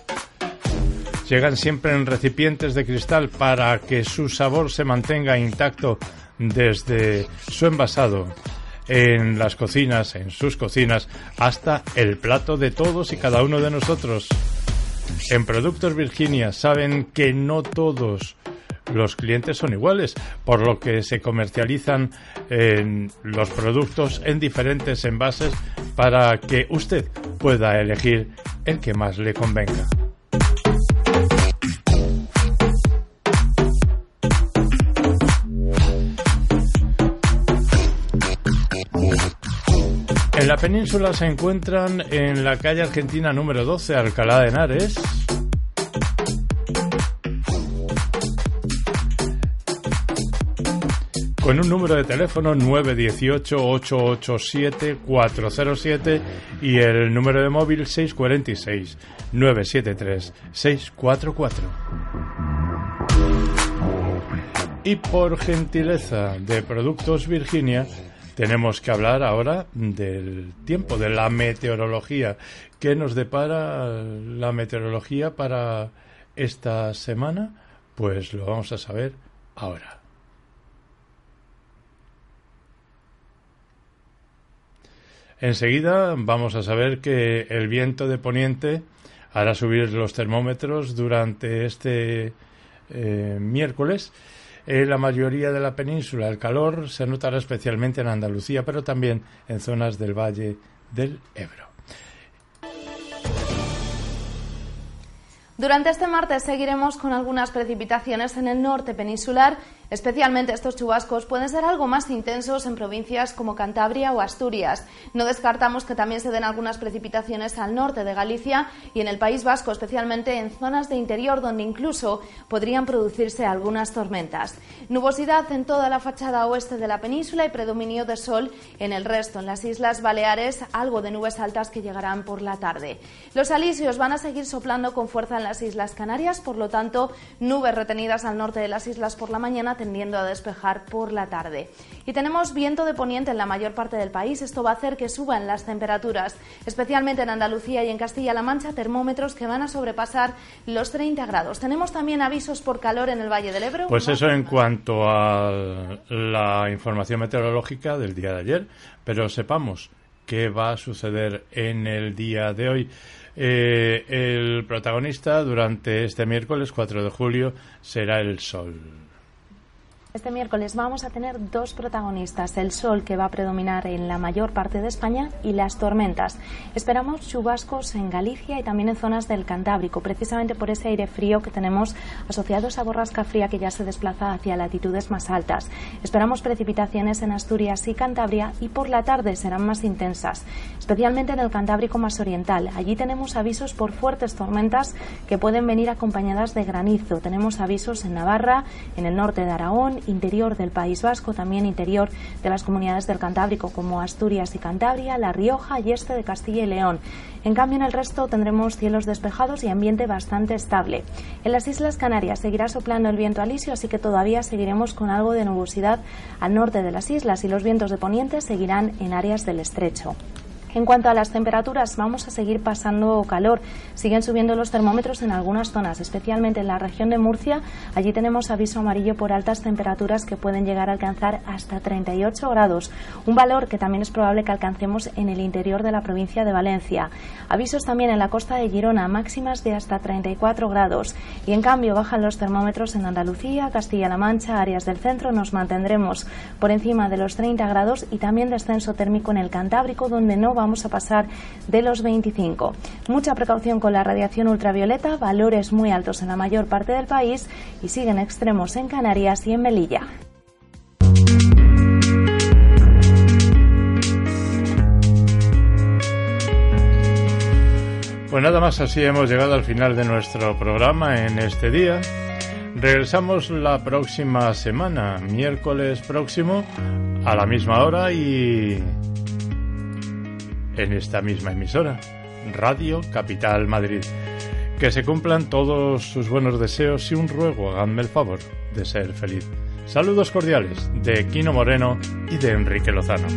S1: llegan siempre en recipientes de cristal para que su sabor se mantenga intacto desde su envasado en las cocinas, en sus cocinas, hasta el plato de todos y cada uno de nosotros. En Productos Virginia saben que no todos los clientes son iguales, por lo que se comercializan los productos en diferentes envases para que usted pueda elegir el que más le convenga. En la península se encuentran en la calle Argentina número 12, Alcalá de Henares. Con un número de teléfono 918-887-407 y el número de móvil 646-973-644. Y por gentileza de Productos Virginia, tenemos que hablar ahora del tiempo, de la meteorología. ¿Qué nos depara la meteorología para esta semana? Pues lo vamos a saber ahora. Enseguida vamos a saber que el viento de poniente hará subir los termómetros durante este eh, miércoles en la mayoría de la península. El calor se notará especialmente en Andalucía, pero también en zonas del Valle del Ebro.
S9: Durante este martes seguiremos con algunas precipitaciones en el norte peninsular Especialmente estos chubascos pueden ser algo más intensos en provincias como Cantabria o Asturias. No descartamos que también se den algunas precipitaciones al norte de Galicia y en el País Vasco, especialmente en zonas de interior donde incluso podrían producirse algunas tormentas. Nubosidad en toda la fachada oeste de la península y predominio de sol en el resto. En las Islas Baleares, algo de nubes altas que llegarán por la tarde. Los alisios van a seguir soplando con fuerza en
S10: las Islas Canarias, por lo tanto, nubes retenidas al norte de las islas por la mañana, tendiendo a despejar por la tarde. Y tenemos viento de poniente en la mayor parte del país. Esto va a hacer que suban las temperaturas, especialmente en Andalucía y en Castilla-La Mancha, termómetros que van a sobrepasar los 30 grados. Tenemos también avisos por calor en el Valle del Ebro.
S1: Pues eso en cuanto a la información meteorológica del día de ayer, pero sepamos qué va a suceder en el día de hoy. Eh, el protagonista durante este miércoles 4 de julio será el sol.
S10: Este miércoles vamos a tener dos protagonistas, el sol que va a predominar en la mayor parte de España y las tormentas. Esperamos chubascos en Galicia y también en zonas del Cantábrico, precisamente por ese aire frío que tenemos asociado a borrasca fría que ya se desplaza hacia latitudes más altas. Esperamos precipitaciones en Asturias y Cantabria y por la tarde serán más intensas, especialmente en el Cantábrico más oriental. Allí tenemos avisos por fuertes tormentas que pueden venir acompañadas de granizo. Tenemos avisos en Navarra, en el norte de Aragón, interior del País Vasco, también interior de las comunidades del Cantábrico como Asturias y Cantabria, La Rioja y este de Castilla y León. En cambio, en el resto tendremos cielos despejados y ambiente bastante estable. En las Islas Canarias seguirá soplando el viento alisio, así que todavía seguiremos con algo de nubosidad al norte de las islas y los vientos de poniente seguirán en áreas del estrecho. En cuanto a las temperaturas, vamos a seguir pasando calor. Siguen subiendo los termómetros en algunas zonas, especialmente en la región de Murcia. Allí tenemos aviso amarillo por altas temperaturas que pueden llegar a alcanzar hasta 38 grados, un valor que también es probable que alcancemos en el interior de la provincia de Valencia. Avisos también en la costa de Girona, máximas de hasta 34 grados. Y en cambio bajan los termómetros en Andalucía, Castilla-La Mancha, áreas del centro. Nos mantendremos por encima de los 30 grados y también descenso térmico en el Cantábrico, donde no va vamos a pasar de los 25. Mucha precaución con la radiación ultravioleta, valores muy altos en la mayor parte del país y siguen extremos en Canarias y en Melilla.
S1: Pues nada más así hemos llegado al final de nuestro programa en este día. Regresamos la próxima semana, miércoles próximo, a la misma hora y en esta misma emisora, Radio Capital Madrid. Que se cumplan todos sus buenos deseos y un ruego, háganme el favor de ser feliz. Saludos cordiales de Quino Moreno y de Enrique Lozano.